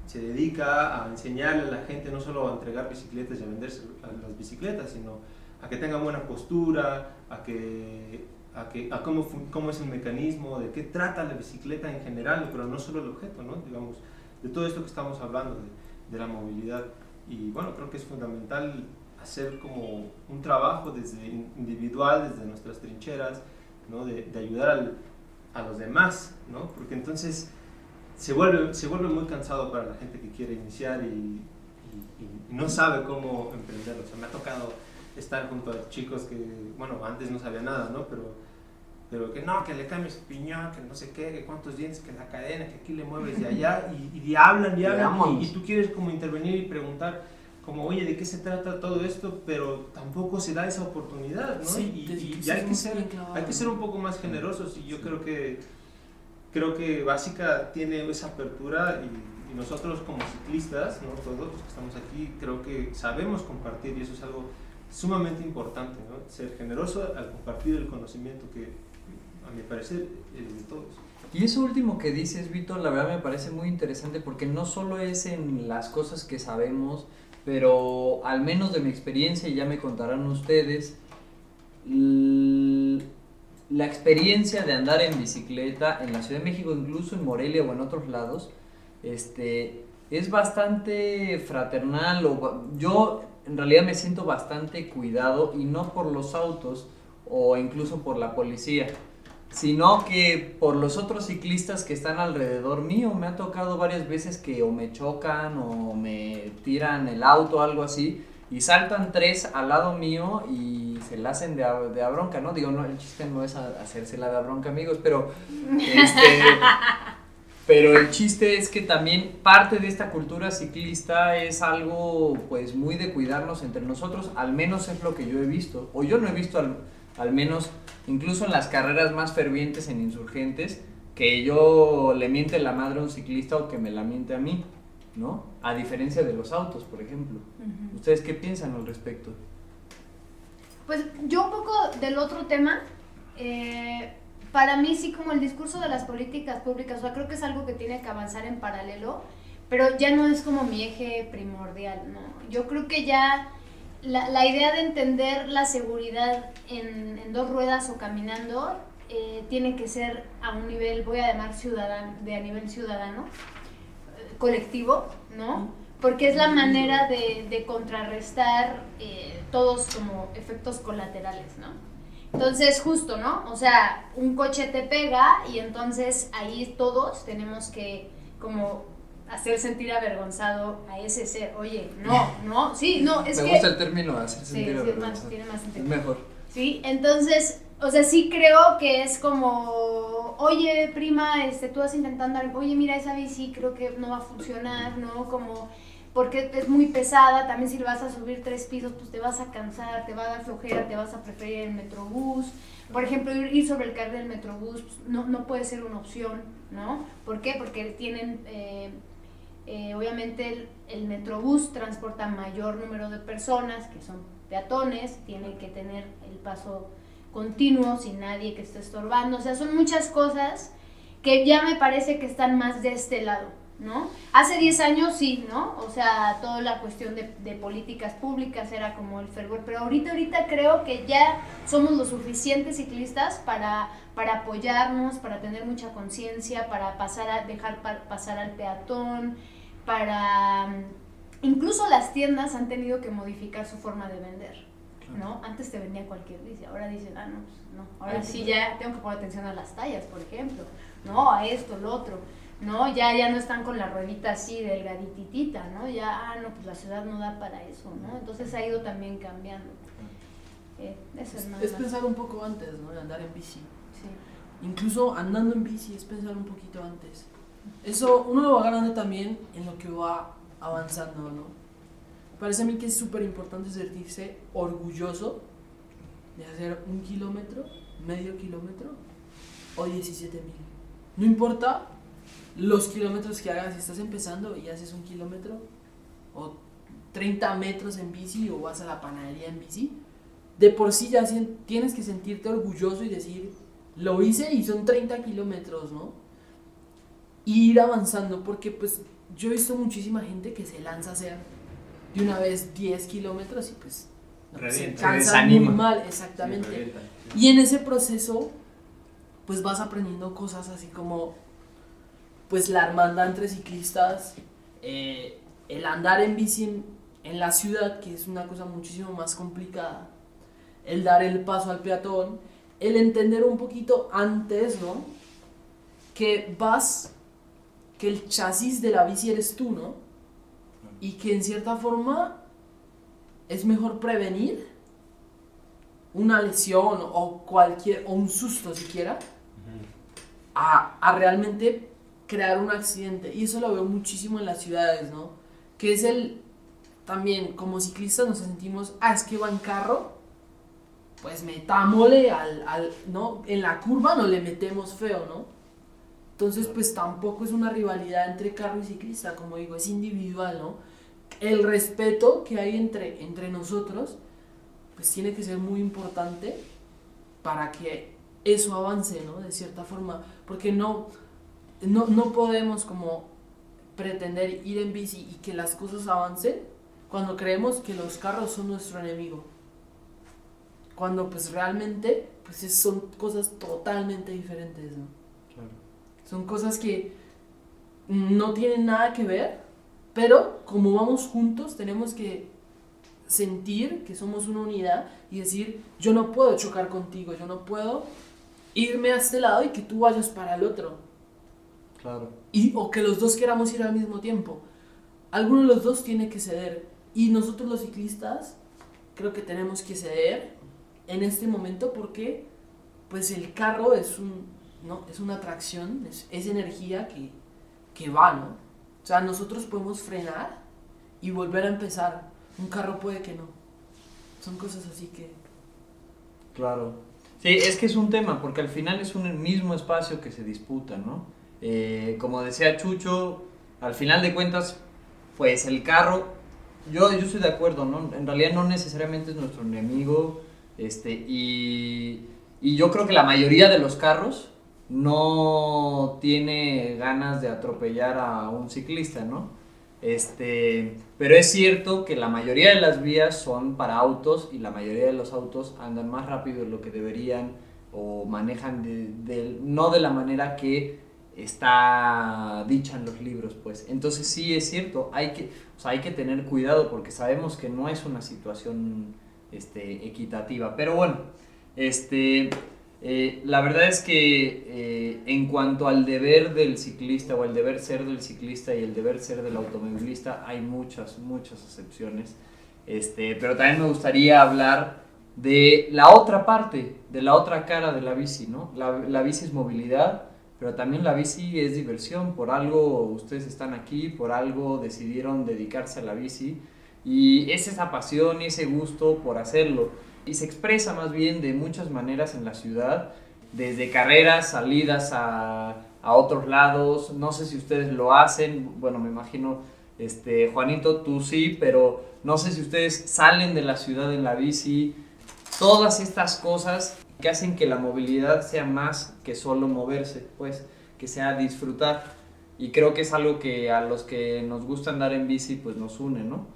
se dedica a enseñarle a la gente no solo a entregar bicicletas y a venderse a las bicicletas, sino a que tengan buena postura, a que a, que, a cómo, cómo es el mecanismo, de qué trata la bicicleta en general, pero no solo el objeto, ¿no? digamos, de todo esto que estamos hablando, de, de la movilidad. Y bueno, creo que es fundamental hacer como un trabajo desde in- individual, desde nuestras trincheras, ¿no? de, ayudar a los demás, ¿no? porque entonces se vuelve, se vuelve muy cansado para la gente que quiere iniciar y, no sabe cómo emprenderlo. O me ha tocado estar junto a chicos que, bueno, antes no sabía nada, ¿no? Pero, pero que no, que le cambies piñón, que no sé qué, que cuántos dientes, que la cadena, que aquí le mueves de allá, y, y hablan y hablan, y, y tú quieres como intervenir y preguntar, como, oye, ¿de qué se trata todo esto? Pero tampoco se da esa oportunidad, ¿no? Sí, y, que hay que ser hay que ser un poco más generosos y yo creo que creo que Básica tiene esa apertura y, y nosotros como ciclistas, ¿no? todos los que estamos aquí, creo que sabemos compartir y eso es algo sumamente importante, ¿no? ser generoso al compartir el conocimiento que mi parecer de todos. Y eso último que dices, Víctor, la verdad me parece muy interesante porque no solo es en las cosas que sabemos, pero al menos de mi experiencia, y ya me contarán ustedes, la experiencia de andar en bicicleta en la Ciudad de México, incluso en Morelia o en otros lados, este, es bastante fraternal. O, yo en realidad me siento bastante cuidado y no por los autos o incluso por la policía sino que por los otros ciclistas que están alrededor mío. Me ha tocado varias veces que o me chocan o me tiran el auto o algo así y saltan tres al lado mío y se la hacen de a, de a bronca, ¿no? Digo, no, el chiste no es a- hacérsela de a bronca, amigos, pero este, [LAUGHS] pero el chiste es que también parte de esta cultura ciclista es algo pues muy de cuidarnos entre nosotros, al menos es lo que yo he visto, o yo no he visto al, al menos incluso en las carreras más fervientes en insurgentes, que yo le miente la madre a un ciclista o que me la miente a mí, ¿no? A diferencia de los autos, por ejemplo. ¿Ustedes qué piensan al respecto? Pues yo un poco del otro tema, eh, para mí sí como el discurso de las políticas públicas, o sea, creo que es algo que tiene que avanzar en paralelo, pero ya no es como mi eje primordial, ¿no? Yo creo que ya la, la idea de entender la seguridad en, en dos ruedas o caminando eh, tiene que ser a un nivel, voy a llamar ciudadano, de a nivel ciudadano, eh, colectivo, ¿no? Porque es la manera de, de contrarrestar eh, todos como efectos colaterales, ¿no? Entonces, justo, ¿no? O sea, un coche te pega y entonces ahí todos tenemos que como hacer sentir avergonzado a ese ser. Oye, no, [LAUGHS] no, sí, no, es me que... gusta el término hacer Sí, sentir sí, avergonzado. más- tiene más Es sentido. mejor. Sí, entonces, o sea, sí creo que es como, oye, prima, este, tú vas intentando algo, oye, mira, esa bici creo que no va a funcionar, ¿no? Como, porque es muy pesada, también si vas a subir tres pisos, pues te vas a cansar, te va a dar flojera, te vas a preferir el metrobús. Por ejemplo, ir ir sobre el carril del metrobús pues, no, no puede ser una opción, ¿no? ¿Por qué? Porque tienen, eh, eh, obviamente, el, metrobús transporta mayor número de personas, que son peatones, tienen que tener el paso continuo, sin nadie que esté estorbando. O sea, son muchas cosas que ya me parece que están más de este lado, ¿no? Hace 10 años sí, ¿no? O sea, toda la cuestión de, políticas públicas era como el fervor, pero ahorita, ahorita creo que ya somos los suficientes ciclistas para, para apoyarnos, para tener mucha conciencia, para pasar a, dejar pa- pasar al peatón, para... mm, Incluso las tiendas han tenido que modificar su forma de vender. ¿no? Antes te vendía cualquier bici, ahora dicen, ah, no, pues, no, ahora sí ya tengo que poner atención a las tallas, por ejemplo, ¿no? A esto, lo otro, ¿no? Ya, ya no están con la ruedita así delgadititita, ¿no? Ya, ah, no, pues la ciudad no da para eso, ¿no? Entonces ha ido también cambiando. Eh, eso es más. pensar un poco antes, ¿no? De andar en bici. Sí. Incluso andando en bici es pensar un poquito antes. Eso uno lo va ganando también en lo que va avanzando, ¿no? Parece a mí que es súper importante sentirse orgulloso de hacer un kilómetro, medio kilómetro o 17 mil. No importa los kilómetros que hagas, si estás empezando y haces un kilómetro o 30 metros en bici o vas a la panadería en bici, de por sí ya tienes que sentirte orgulloso y decir, lo hice y son 30 kilómetros, ¿no? Ir avanzando, porque pues yo he visto muchísima gente que se lanza a hacer de una vez 10 kilómetros y pues no, se Revienta. Se cansa muy mal, exactamente. Sí, revienta. Y en ese proceso, pues vas aprendiendo cosas así como, pues la hermandad entre ciclistas, eh, el andar en bici en, en la ciudad, que es una cosa muchísimo más complicada, el dar el paso al peatón, el entender un poquito antes, ¿no? Que vas, que el chasis de la bici eres tú, ¿no? Y que en cierta forma es mejor prevenir una lesión o cualquier o un susto siquiera a, a realmente crear un accidente. Y eso lo veo muchísimo en las ciudades no que es el también como ciclistas nos sentimos ah es que va en carro pues metámosle al, al no en la curva no le metemos feo no entonces pues tampoco es una rivalidad entre carro y ciclista como digo es individual no el respeto que hay entre entre nosotros pues tiene que ser muy importante para que eso avance, ¿no? De cierta forma, porque no, no, no podemos como pretender ir en bici y que las cosas avancen cuando creemos que los carros son nuestro enemigo. Cuando pues realmente pues es- son cosas totalmente diferentes, ¿no? Son cosas que no tienen nada que ver, pero como vamos juntos tenemos que sentir que somos una unidad y decir, yo no puedo chocar contigo, yo no puedo irme a este lado y que tú vayas para el otro. Claro. Y, o que los dos queramos ir al mismo tiempo. Alguno de los dos tiene que ceder. Y nosotros los ciclistas creo que tenemos que ceder en este momento porque pues el carro es, un, ¿no? es una atracción, es, es energía que, que va, ¿no? O sea, nosotros podemos frenar y volver a empezar. Un carro puede que no. Son cosas así que... Claro. Sí, es que es un tema, porque al final es un mismo espacio que se disputa, ¿no? Eh, como decía Chucho, al final de cuentas, pues el carro, yo, yo estoy de acuerdo, ¿no? En realidad no necesariamente es nuestro enemigo, este, y, y yo creo que la mayoría de los carros no tiene ganas de atropellar a un ciclista, ¿no? Este, pero es cierto que la mayoría de las vías son para autos y la mayoría de los autos andan más rápido de lo que deberían o manejan no de la manera que está dicha en los libros, pues. Entonces sí es cierto, hay que, o sea, hay que tener cuidado porque sabemos que no es una situación este, equitativa. Pero bueno, este, eh, la verdad es que eh, en cuanto al deber del ciclista o el deber ser del ciclista y el deber ser del automovilista, hay muchas, muchas excepciones. Este, pero también me gustaría hablar de la otra parte, de la otra cara de la bici, ¿no? La, la bici es movilidad, pero también la bici es diversión, por algo ustedes están aquí, por algo decidieron dedicarse a la bici y es esa pasión y ese gusto por hacerlo y se expresa más bien de muchas maneras en la ciudad, desde carreras, salidas a, a otros lados, no sé si ustedes lo hacen, bueno, me imagino, este, Juanito, tú sí, pero no sé si ustedes salen de la ciudad en la bici, todas estas cosas que hacen que la movilidad sea más que solo moverse, pues, que sea disfrutar. Y creo que es algo que a los que nos gusta andar en bici, pues nos une, ¿no?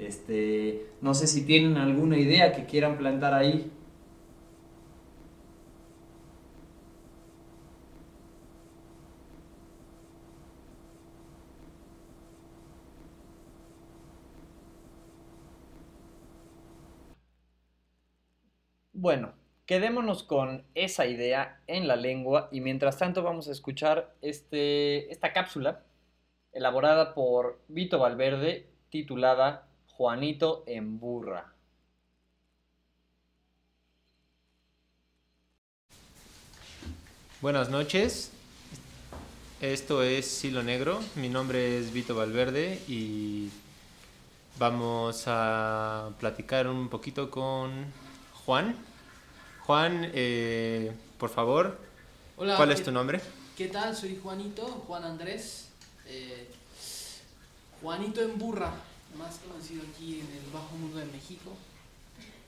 Este, no sé si tienen alguna idea que quieran plantar ahí. Bueno, quedémonos con esa idea en la lengua y mientras tanto vamos a escuchar este, esta cápsula elaborada por Vito Valverde titulada Juanito en burra. Buenas noches. Esto es Silo Negro. Mi nombre es Vito Valverde y vamos a platicar un poquito con Juan. Juan, eh, por favor, Hola, ¿cuál es ¿qué- tu nombre? ¿Qué tal? Soy Juanito, Juan Andrés. eh, Juanito en Burra, más conocido aquí en el Bajo Mundo de México.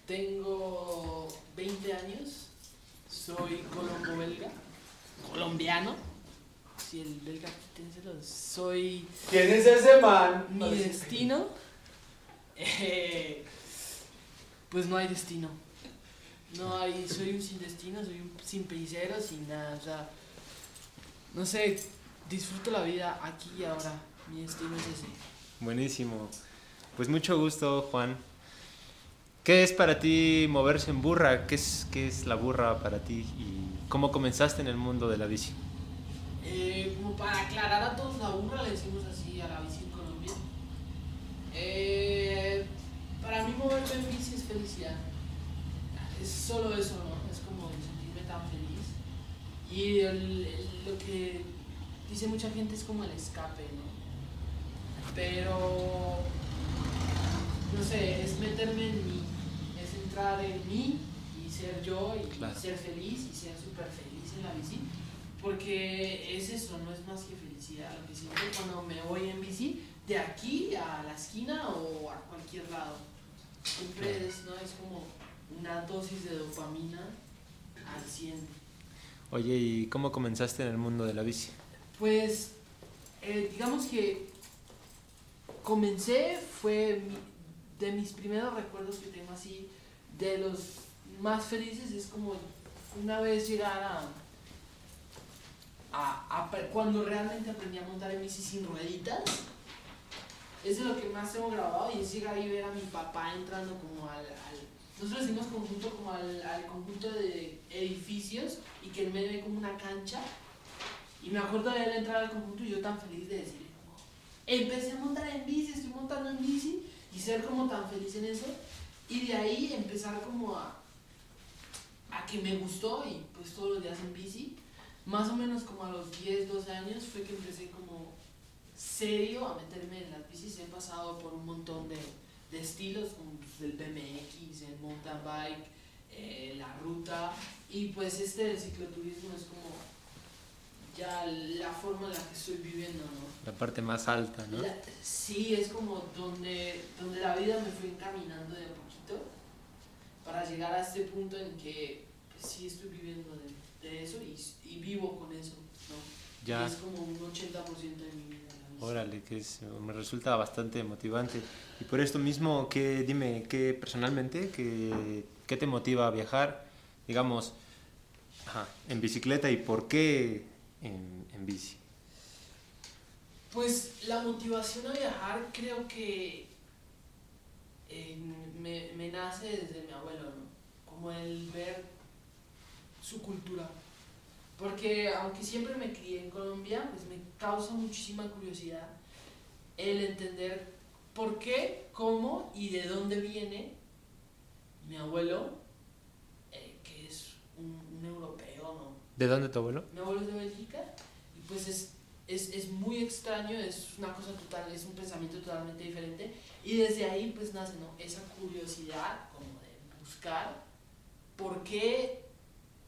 Tengo 20 años, soy colombo-belga, colombiano. Si el belga, quítenselo. Soy ¿Quién es ese man? mi destino. eh, pues no hay destino. No hay, soy un sin destino, soy un sin pincero, sin nada. O sea, no sé, disfruto la vida aquí y ahora. Mi destino es ese. Buenísimo. Pues mucho gusto, Juan. ¿Qué es para ti moverse en burra? ¿Qué es, qué es la burra para ti? ¿Y cómo comenzaste en el mundo de la bici? Eh, como para aclarar a todos, la burra le decimos así a la bici en Colombia. Eh, para mí moverme en bici es felicidad. Es solo eso, ¿no? Es como sentirme tan feliz. Y lo que dice mucha gente es como el escape, ¿no? Pero, no sé, es meterme en mí, es entrar en mí y ser yo y Claro. ser feliz y ser súper feliz en la bici. Porque es eso, no es más que felicidad. Lo que siento cuando me voy en bici, de aquí a la esquina o a cualquier lado. Siempre es, ¿no? es como una dosis de dopamina al 100. Oye, ¿y cómo comenzaste en el mundo de la bici? Pues, eh, digamos que comencé, fue de mis primeros recuerdos que tengo así, de los más felices, es como una vez llegar a, a- cuando realmente aprendí a montar en bici sin rueditas. Es de lo que más tengo grabado y es llegar y ver a mi papá entrando como al... al- nosotros decimos conjunto como al, al conjunto de edificios y que en medio hay como una cancha y me acuerdo de él entrar al conjunto y yo tan feliz de como, empecé a montar en bici, estoy montando en bici y ser como tan feliz en eso. Y de ahí empezar como a, a que me gustó y pues todos los días en bici. Más o menos como a los 10, 12 años fue que empecé como serio a meterme en las bicis. He pasado por un montón de, de estilos como pues, el BMX, el mountain bike, eh, la ruta y pues este del cicloturismo es como ya la forma en la que estoy viviendo, ¿no? La parte más alta, ¿no? La- sí, es como donde, donde la vida me fue encaminando de a poquito para llegar a este punto en que pues, sí estoy viviendo de, de eso y, y vivo con eso, ¿no? Ya. Y es como un 80% de mi vida. Órale, que es- me resulta bastante motivante. Y por esto mismo, ¿qué, dime, qué personalmente, qué, qué te motiva a viajar, digamos, ajá, en bicicleta y por qué en, bici? Pues la motivación a viajar creo que eh, me, nace desde mi abuelo, ¿no? Como el ver su cultura. Porque aunque siempre me crié en Colombia, pues me causa muchísima curiosidad el entender por qué, cómo y de dónde viene mi abuelo, eh, que es un, europeo. ¿De dónde tu abuelo? Mi abuelo es de Bélgica pues es, es, es muy extraño, es una cosa total, es un pensamiento totalmente diferente. Y desde ahí pues nace ¿no? esa curiosidad como de buscar por qué,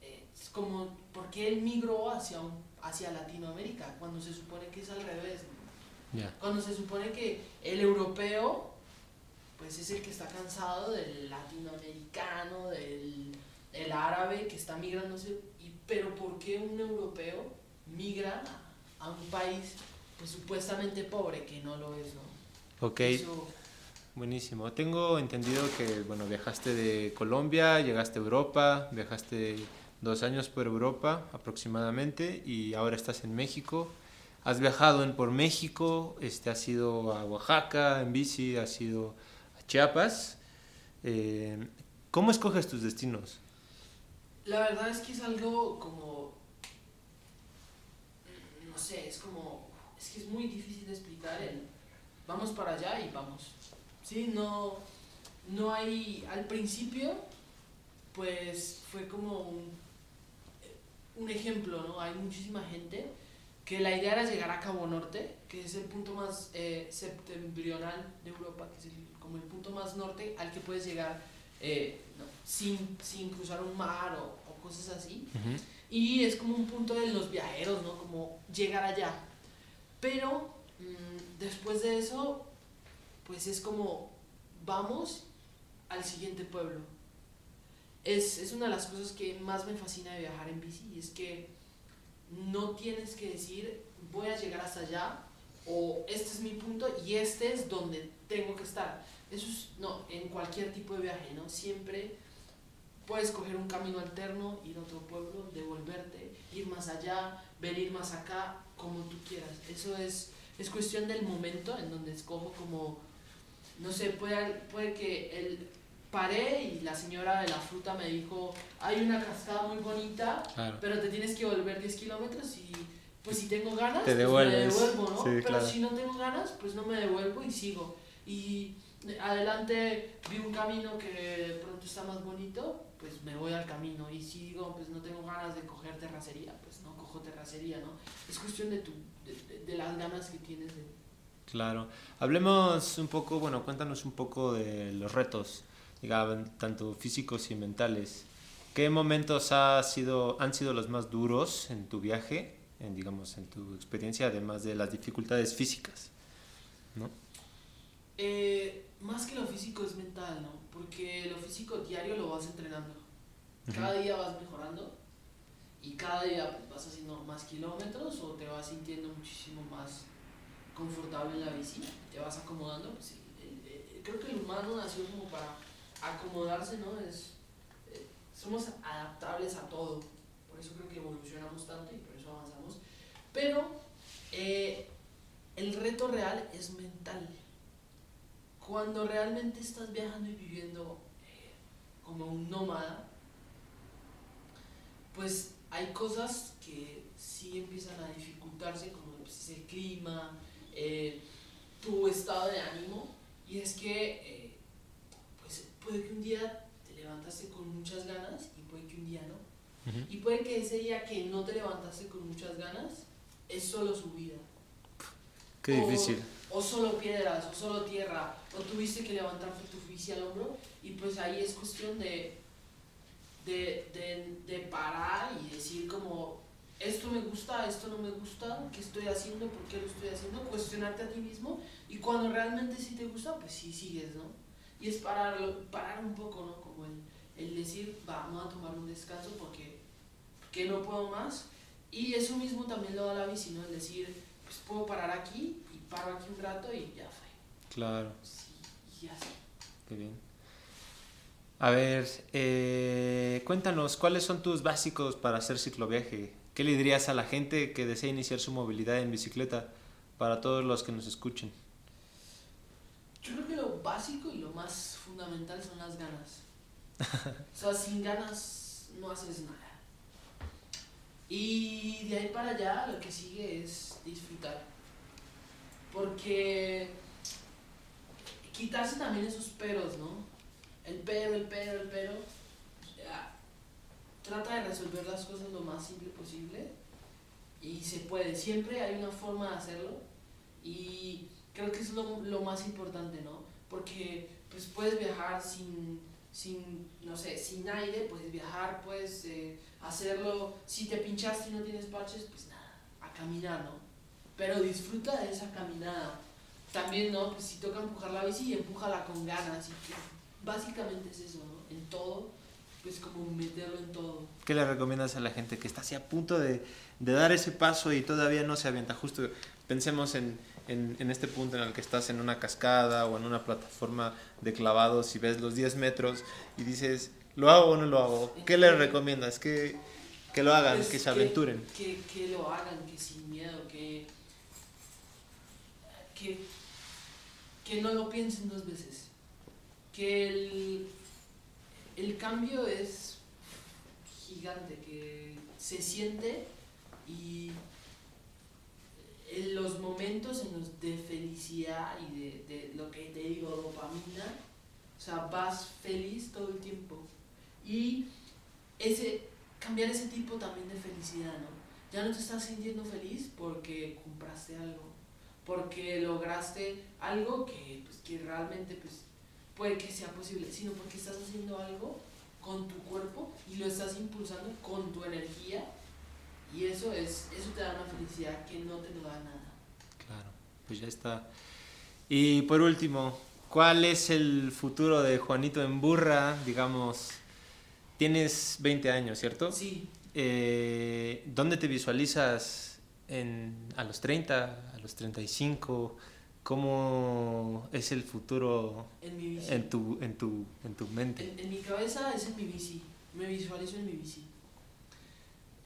eh, como, por qué él migró hacia, un, hacia Latinoamérica cuando se supone que es al revés. ¿no? Ya. Cuando se supone que el europeo, pues es el que está cansado del latinoamericano, del, del árabe que está migrándose. Pero ¿por qué un europeo migra a un país pues supuestamente pobre que no lo es, ¿no? Ok, Eso- buenísimo. Tengo entendido que, bueno, viajaste de Colombia, llegaste a Europa, viajaste dos años por Europa aproximadamente y ahora estás en México. Has viajado en, por México, este, has ido a Oaxaca en bici, has ido a Chiapas. Eh, ¿Cómo escoges tus destinos? La verdad es que es algo como. No sé, es como. Es que es muy difícil de explicar el. Vamos para allá y vamos. Sí, no. No hay. Al principio, pues fue como un. Un ejemplo, ¿no? Hay muchísima gente que la idea era llegar a Cabo Norte, que es el punto más eh, septentrional de Europa, que es como el punto más norte al que puedes llegar eh, no, sin, sin cruzar un mar o, o cosas así. Y es como un punto de los viajeros, ¿no? Como llegar allá. Pero mm, después de eso, pues es como vamos al siguiente pueblo. Es, es una de las cosas que más me fascina de viajar en bici, y es que no tienes que decir voy a llegar hasta allá o este es mi punto y este es donde tengo que estar. Eso es, no, en cualquier tipo de viaje, ¿no? Siempre puedes coger un camino alterno, ir a otro pueblo, devolverte, ir más allá, venir más acá, como tú quieras. Eso es, es cuestión del momento en donde escojo como, no sé, puede, puede que el paré y la señora de la fruta me dijo, hay una cascada muy bonita, Claro. pero te tienes que volver 10 kilómetros y pues si tengo ganas, Te pues me devuelvo, ¿no? Sí, pero claro. si no tengo ganas, pues no me devuelvo y sigo. Y adelante vi un camino que de pronto está más bonito, pues me voy al camino. Y si digo, pues no tengo ganas de coger terracería, pues no cojo terracería, ¿no? Es cuestión de, tu, de, de- de las ganas que tienes de... Claro. Hablemos un poco, bueno, cuéntanos un poco de los retos, digamos, tanto físicos y mentales. ¿Qué momentos ha sido, han sido los más duros en tu viaje, en, digamos, en tu experiencia, además de las dificultades físicas? ¿No? Eh, más que lo físico es mental, ¿no? Porque lo físico diario lo vas entrenando. Cada día vas mejorando y cada día pues, vas haciendo más kilómetros o te vas sintiendo muchísimo más confortable en la bici, te vas acomodando. Pues, el- el- creo que el humano nació como para acomodarse, ¿no? Es, eh, somos adaptables a todo, por eso creo que evolucionamos tanto y por eso avanzamos. Pero eh, el reto real es mental. Cuando realmente estás viajando y viviendo eh, como un nómada, pues hay cosas que sí empiezan a dificultarse, como pues, el clima, eh, tu estado de ánimo, y es que eh, pues puede que un día te levantaste con muchas ganas y puede que un día no. Ujú. Y puede que ese día que no te levantaste con muchas ganas es solo subida. Qué O- difícil. O solo piedras, o solo tierra, o tuviste que levantarte tu bici al hombro, y pues ahí es cuestión de, de, de, parar y decir como, esto me gusta, esto no me gusta, ¿qué estoy haciendo? ¿Por qué lo estoy haciendo? Cuestionarte a ti mismo, y cuando realmente sí te gusta, pues sí sigues, ¿no? Y es parar, parar un poco, ¿no? Como el, el decir, vamos a tomar un descanso porque, porque no puedo más. Y eso mismo también lo da la bici, ¿no? El decir, pues puedo parar aquí y paro aquí un rato y ya fue. Claro, Qué bien. A ver, eh, cuéntanos, ¿cuáles son tus básicos para hacer cicloviaje? ¿Qué le dirías a la gente que desea iniciar su movilidad en bicicleta para todos los que nos escuchen? Yo creo que lo básico y lo más fundamental son las ganas. [LAUGHS] O sea, sin ganas no haces nada. Y de ahí para allá lo que sigue es disfrutar. Porque quitarse también esos peros, ¿no? El pero, el pero, el pero. ya, Trata de resolver las cosas lo más simple posible. y se puede, siempre hay una forma de hacerlo y creo que es lo, más importante, ¿no? Porque pues puedes viajar sin, sin, no sé, sin aire, puedes viajar, puedes eh, hacerlo, si te pinchaste y no tienes parches, pues nada, a caminar, ¿no? Pero disfruta de esa caminada. También, ¿no? Pues si toca empujar la bici, empújala con ganas. Y que básicamente es eso, ¿no? En todo, pues como meterlo en todo. ¿Qué le recomiendas a la gente que está así a punto de, de dar ese paso y todavía no se avienta? Justo pensemos en, en, en, este punto en el que estás en una cascada o en una plataforma de clavados y ves los 10 metros y dices, ¿lo hago o no lo hago? ¿Qué le recomiendas? Que, que lo hagan, Pues que se aventuren. Que, que lo hagan, que sin miedo, que, que, que no lo piensen dos veces. Que el, el cambio es gigante, que se siente y en los momentos en los de felicidad y de, de lo que te digo, dopamina, o sea, vas feliz todo el tiempo. Y ese, cambiar ese tipo también de felicidad, ¿no? Ya no te estás sintiendo feliz porque compraste algo, porque lograste algo que, pues, que realmente pues, puede que sea posible, sino porque estás haciendo algo con tu cuerpo y lo estás impulsando con tu energía y eso es eso te da una felicidad que no te lo da nada. Claro, pues ya está. Y por último, ¿cuál es el futuro de Juanito en Burra? Digamos, tienes 20 años, ¿cierto? Sí, Eh, ¿Dónde te visualizas en, a los 30, a los 35? ¿Cómo es el futuro en mi bici. en tu, en tu, en tu mente? En, en mi cabeza es en mi bici, me visualizo en mi bici.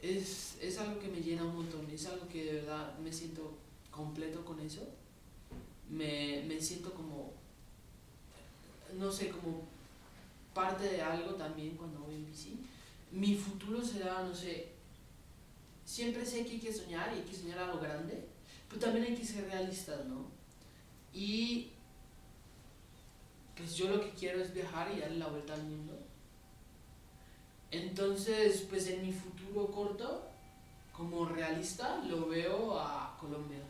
Es, es algo que me llena un montón, es algo que de verdad me siento completo con eso. Me, me siento como, no sé, como parte de algo también cuando voy en bici. Mi futuro será, no sé, siempre sé que hay que soñar y hay que soñar a lo grande, pero también hay que ser realistas, ¿no? Y pues yo lo que quiero es viajar y darle la vuelta al mundo. Entonces, pues en mi futuro corto, como realista, lo veo a Colombia.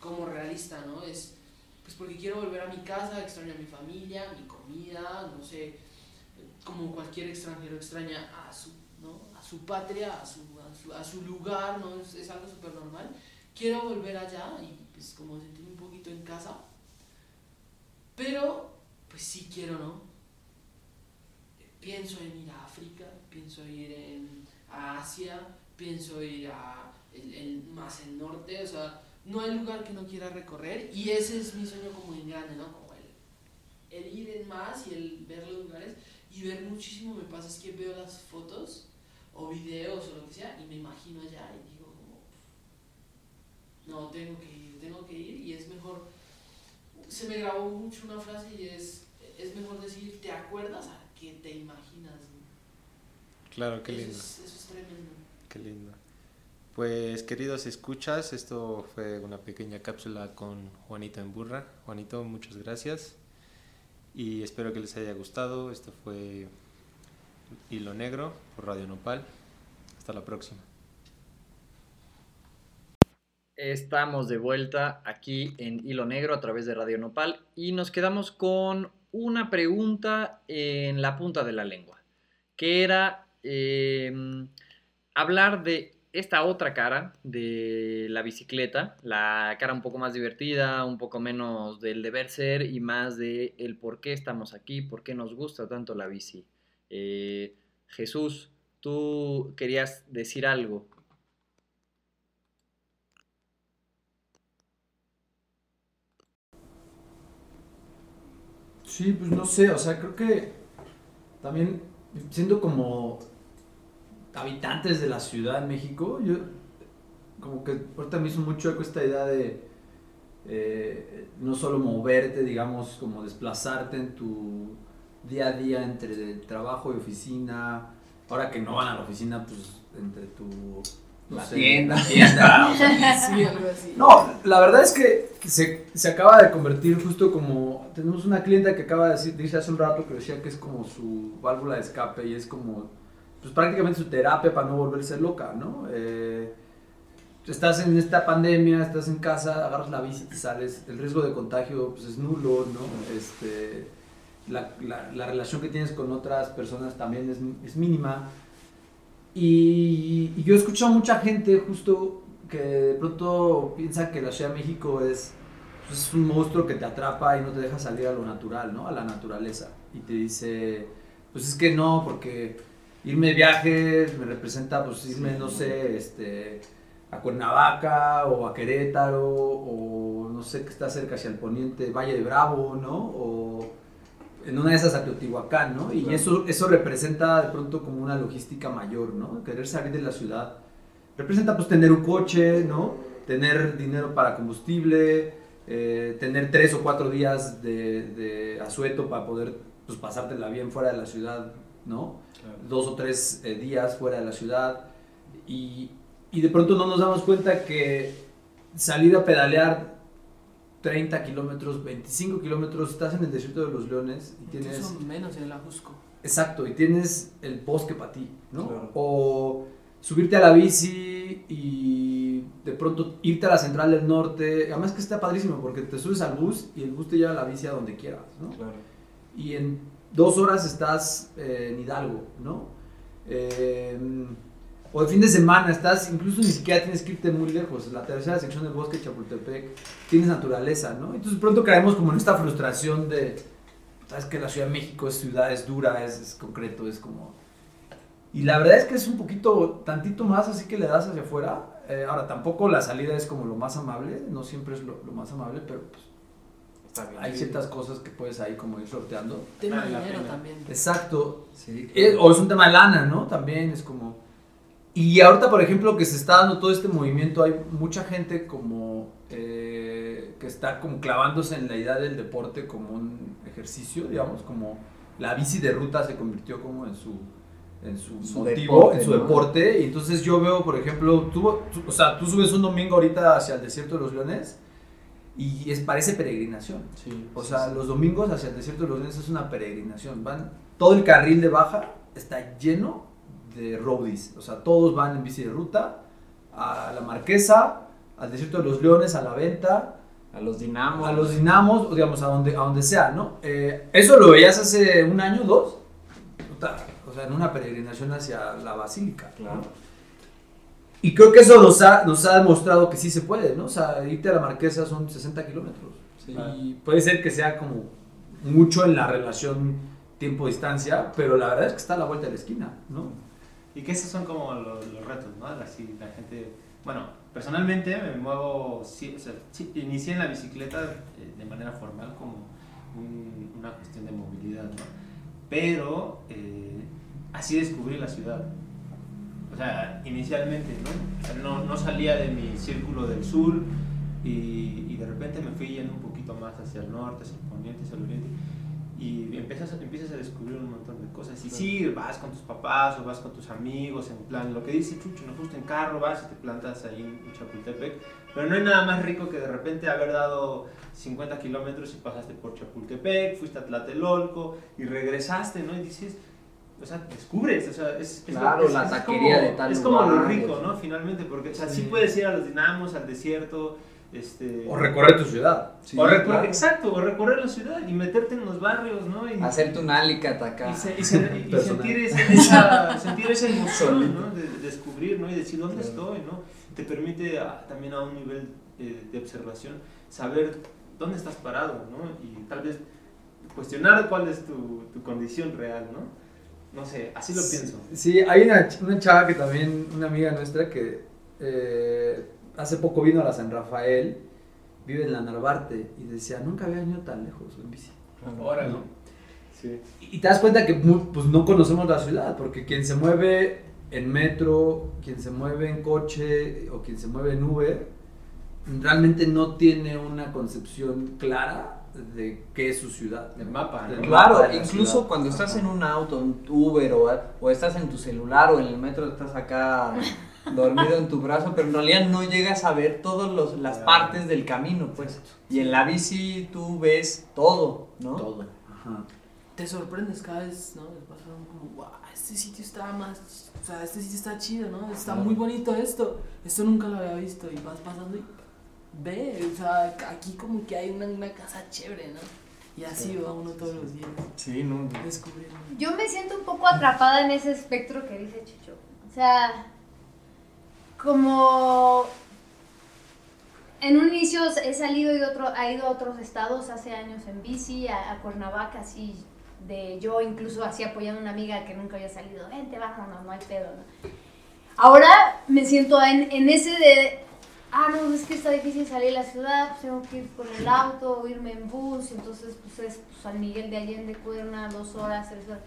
Como realista, ¿no? Es pues porque quiero volver a mi casa, extraño a mi familia, mi comida, no sé, como cualquier extranjero extraña a su, ¿no? a su patria, a su, a su, a su lugar, ¿no? Es, es algo súper normal. Quiero volver allá y pues como sentirme un poquito en casa. Pero, pues sí quiero, ¿no? Pienso en ir a África, pienso ir en, a Asia, pienso ir a el, el- más el norte, o sea, no hay lugar que no quiera recorrer y ese es mi sueño como en grande, ¿no? Como el, el ir en más y el ver los lugares y ver muchísimo me pasa es que veo las fotos o videos o lo que sea y me imagino allá y no tengo que ir tengo que ir y es mejor se me grabó mucho una frase y es es mejor decir te acuerdas a que te imaginas ¿no? Claro, qué eso, lindo. es, eso es tremendo Qué lindo. Pues queridos escuchas, esto fue una pequeña cápsula con Juanito en Burra. Juanito, muchas gracias y espero que les haya gustado. Esto fue Hilo Negro por Radio Nopal. Hasta la próxima. Estamos de vuelta aquí en Hilo Negro a través de Radio Nopal y nos quedamos con una pregunta en la punta de la lengua, que era eh, hablar de esta otra cara de la bicicleta, la cara un poco más divertida, un poco menos del deber ser y más de el por qué estamos aquí, por qué nos gusta tanto la bici. Eh, Jesús, tú querías decir algo. Sí, pues no sé, o sea, creo que también siendo como habitantes de la Ciudad de México, yo como que ahorita me hizo mucho eco esta idea de eh, no solo moverte, digamos, como desplazarte en tu día a día entre trabajo y oficina, ahora que no van a la oficina, pues entre tu... no La sé, tienda. [LAUGHS] la tienda, o sea, sí algo así no, la verdad es que se, se acaba de convertir justo como... Tenemos una clienta que acaba de decir, dice hace un rato que decía que es como su válvula de escape y es como, pues prácticamente su terapia para no volverse loca, ¿no? Eh, estás en esta pandemia, estás en casa, agarras la bici y te sales, el riesgo de contagio pues, es nulo, ¿no? Este, la, la- la relación que tienes con otras personas también es, es mínima. Y, y yo he escuchado a mucha gente justo que de pronto piensa que la Ciudad de México es, pues, es un monstruo que te atrapa y no te deja salir a lo natural, ¿no? A la naturaleza. Y te dice, pues es que no, porque irme de viaje me representa, pues irme, no sé, este, a Cuernavaca o a Querétaro o no sé, que está cerca hacia el poniente, Valle de Bravo, ¿no? O en una de esas a Teotihuacán, ¿no? Y Claro. eso, eso representa de pronto como una logística mayor, ¿no? Querer salir de la ciudad. Representa pues tener un coche, ¿no? Tener dinero para combustible, eh, tener tres o cuatro días de, de asueto para poder pues, pasártela bien fuera de la ciudad, ¿no? Dos o tres eh, días fuera de la ciudad. Y, y de pronto no nos damos cuenta que salir a pedalear 30 kilómetros, 25 kilómetros, estás en el desierto de los leones y tienes... Incluso menos en el Ajusco. Exacto, y tienes el bosque para ti, ¿no? Claro. O subirte a la bici y de pronto irte a la central del norte. Además que está padrísimo porque te subes al bus y el bus te lleva la bici a donde quieras, ¿no? Claro. Y en dos horas estás eh, en Hidalgo, ¿no? Eh, o el fin de semana estás, incluso ni siquiera tienes que irte muy lejos. La tercera sección del bosque de Chapultepec tienes naturaleza, ¿no? Entonces de pronto caemos como en esta frustración de, sabes que la Ciudad de México es ciudad, es dura, es, es concreto, es como... Y la verdad es que es un poquito, tantito más así que le das hacia afuera. Eh, ahora, tampoco la salida es como lo más amable, no siempre es lo, lo más amable, pero pues, Está bien. hay ciertas cosas que puedes ahí como ir sorteando. Tema la dinero también. Exacto. Sí, Eh, claro. o es un tema de lana, ¿no? También es como... Y ahorita, por ejemplo, que se está dando todo este movimiento, hay mucha gente como eh, que está como clavándose en la idea del deporte como un ejercicio, digamos, como la bici de ruta se convirtió como en su, en su, Su motivo, deporte, en su ¿no? deporte. Y entonces yo veo, por ejemplo, tú, tú- o sea, tú subes un domingo ahorita hacia el desierto de los leones y es, parece peregrinación. Sí, O sí, sea, sí. los domingos hacia el desierto de los leones es una peregrinación. Van, todo el carril de baja está lleno de roadies. O sea, todos van en bici de ruta a la Marquesa, al desierto de los leones, a la venta, A los dinamos. a los dinamos, o digamos, a donde, a donde sea, ¿no? Eh, eso lo veías hace un año, dos. O sea, en una peregrinación hacia la basílica. ¿no? Claro. Y creo que eso nos ha, nos ha demostrado que sí se puede, ¿no? O sea, irte a la Marquesa son 60 kilómetros. Sí. Y puede ser que sea como mucho en la relación tiempo-distancia, pero la verdad es que está a la vuelta de la esquina, ¿no? Y que esos son como los, los retos, ¿no? Así la gente, bueno, personalmente me muevo, o sea, inicié en la bicicleta eh, de manera formal como un- una cuestión de movilidad, ¿no? Pero eh, así descubrí la ciudad. O sea, inicialmente, ¿no? O sea, no, no salía de mi círculo del sur y, y de repente me fui yendo un poquito más hacia el norte, hacia el poniente, hacia el oriente y empiezas a, empiezas a descubrir un montón de cosas. Y sí, vas con tus papás o vas con tus amigos, en plan, lo que dice Chucho, nos gusta en carro, vas y te plantas ahí en Chapultepec. Pero no hay nada más rico que de repente haber dado 50 kilómetros y pasaste por Chapultepec, fuiste a Tlatelolco y regresaste, ¿no? Y dices, o sea, descubres, o sea, es, es lo- Claro, es- la es taquería como- de tal Es como lo lugar, rico, y ¿no? Finalmente, porque o sea, sí Sí. puedes ir a los dinamos, al desierto, este... O recorrer tu ciudad. Sí, o recorrer- claro. Exacto, o recorrer la ciudad y meterte en los barrios, ¿no? Y, Hacerte un alicate acá. y, se- y se- y [LAUGHS] Personal. sentir, ese- esa, [LAUGHS] sentir esa emoción. ¿no? De, de descubrir, ¿no? Y decir dónde Claro. estoy, ¿no? Te permite a- también a un nivel eh, de observación saber dónde estás parado, ¿no? Y tal vez cuestionar cuál es tu, tu condición real, ¿no? No sé, así lo pienso. Sí, hay una, una chava que también, una amiga nuestra que eh, hace poco vino a la San Rafael, vive en la Narvarte y decía, nunca había venido tan lejos en bici. Órale. ¿no? Sí. Y te das cuenta que pues, no conocemos la ciudad, porque quien se mueve en metro, quien se mueve en coche o quien se mueve en Uber, realmente no tiene una concepción clara de qué es su ciudad. El mapa, ¿no? Claro, mapa incluso ciudad. cuando estás en un auto, en Uber o, o estás en tu celular o en el metro, estás acá dormido en tu brazo, pero en realidad no llegas a ver todas los- las Claro. partes del camino, pues. Y en la bici tú ves todo, ¿no? Todo. Ajá. te sorprendes cada vez, ¿no? Vas como, wow, este sitio está más, o sea, este sitio está chido, ¿no? Está Claro. muy bonito esto, esto nunca lo había visto y vas pasando y ve, o sea, aquí como que hay una, una casa chévere, ¿no? Y así va uno todos los días Sí, no. descubriendo. Yo me siento un poco atrapada en ese espectro que dice Chucho. O sea, como en un inicio he salido y otro, ha ido a otros estados hace años en bici, a, Cuernavaca, así de yo incluso así apoyando a una amiga que nunca había salido, vente, vámonos, no hay pedo, ¿no? Ahora me siento en, ese de, ah, no, es que está difícil salir de la ciudad, pues tengo que ir con el auto, irme en bus, entonces pues es pues, San Miguel de Allende, Cuerna, dos horas, tres horas.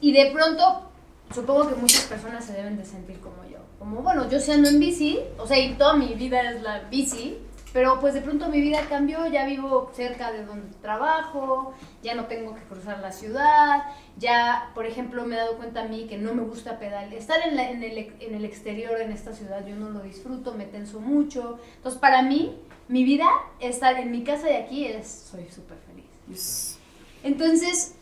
Y de pronto, supongo que muchas personas se deben de sentir como yo. Como, bueno, yo sí ando en bici, o sea, y toda mi vida es la bici, pero pues de pronto mi vida cambió, ya vivo cerca de donde trabajo, ya no tengo que cruzar la ciudad, ya, por ejemplo, me he dado cuenta a mí que no me gusta pedalear. Estar en, la- en, el, en el exterior, en esta ciudad, yo no lo disfruto, me tenso mucho. Entonces, para mí, mi vida, estar en mi casa de aquí, es, soy súper feliz. Es- Entonces,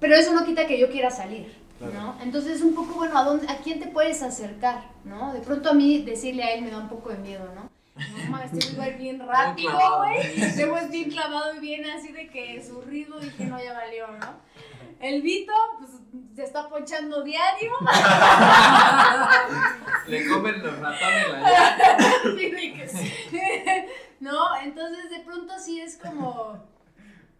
pero eso no quita que yo quiera salir, Claro. ¿no? Entonces, un poco, bueno, ¿a, dónde, ¿a quién te puedes acercar, no? De pronto a mí decirle a él me da un poco de miedo, ¿no? No mames, este güey bien rápido, güey. Luego es bien clavado y bien así de que su ritmo dije, no, ya valió, ¿no? El Vito, pues, se está ponchando diario. [LAUGHS] Le comen los ratones la [LAUGHS] Sí, de que sí. [LAUGHS] ¿No? Entonces de pronto sí es como,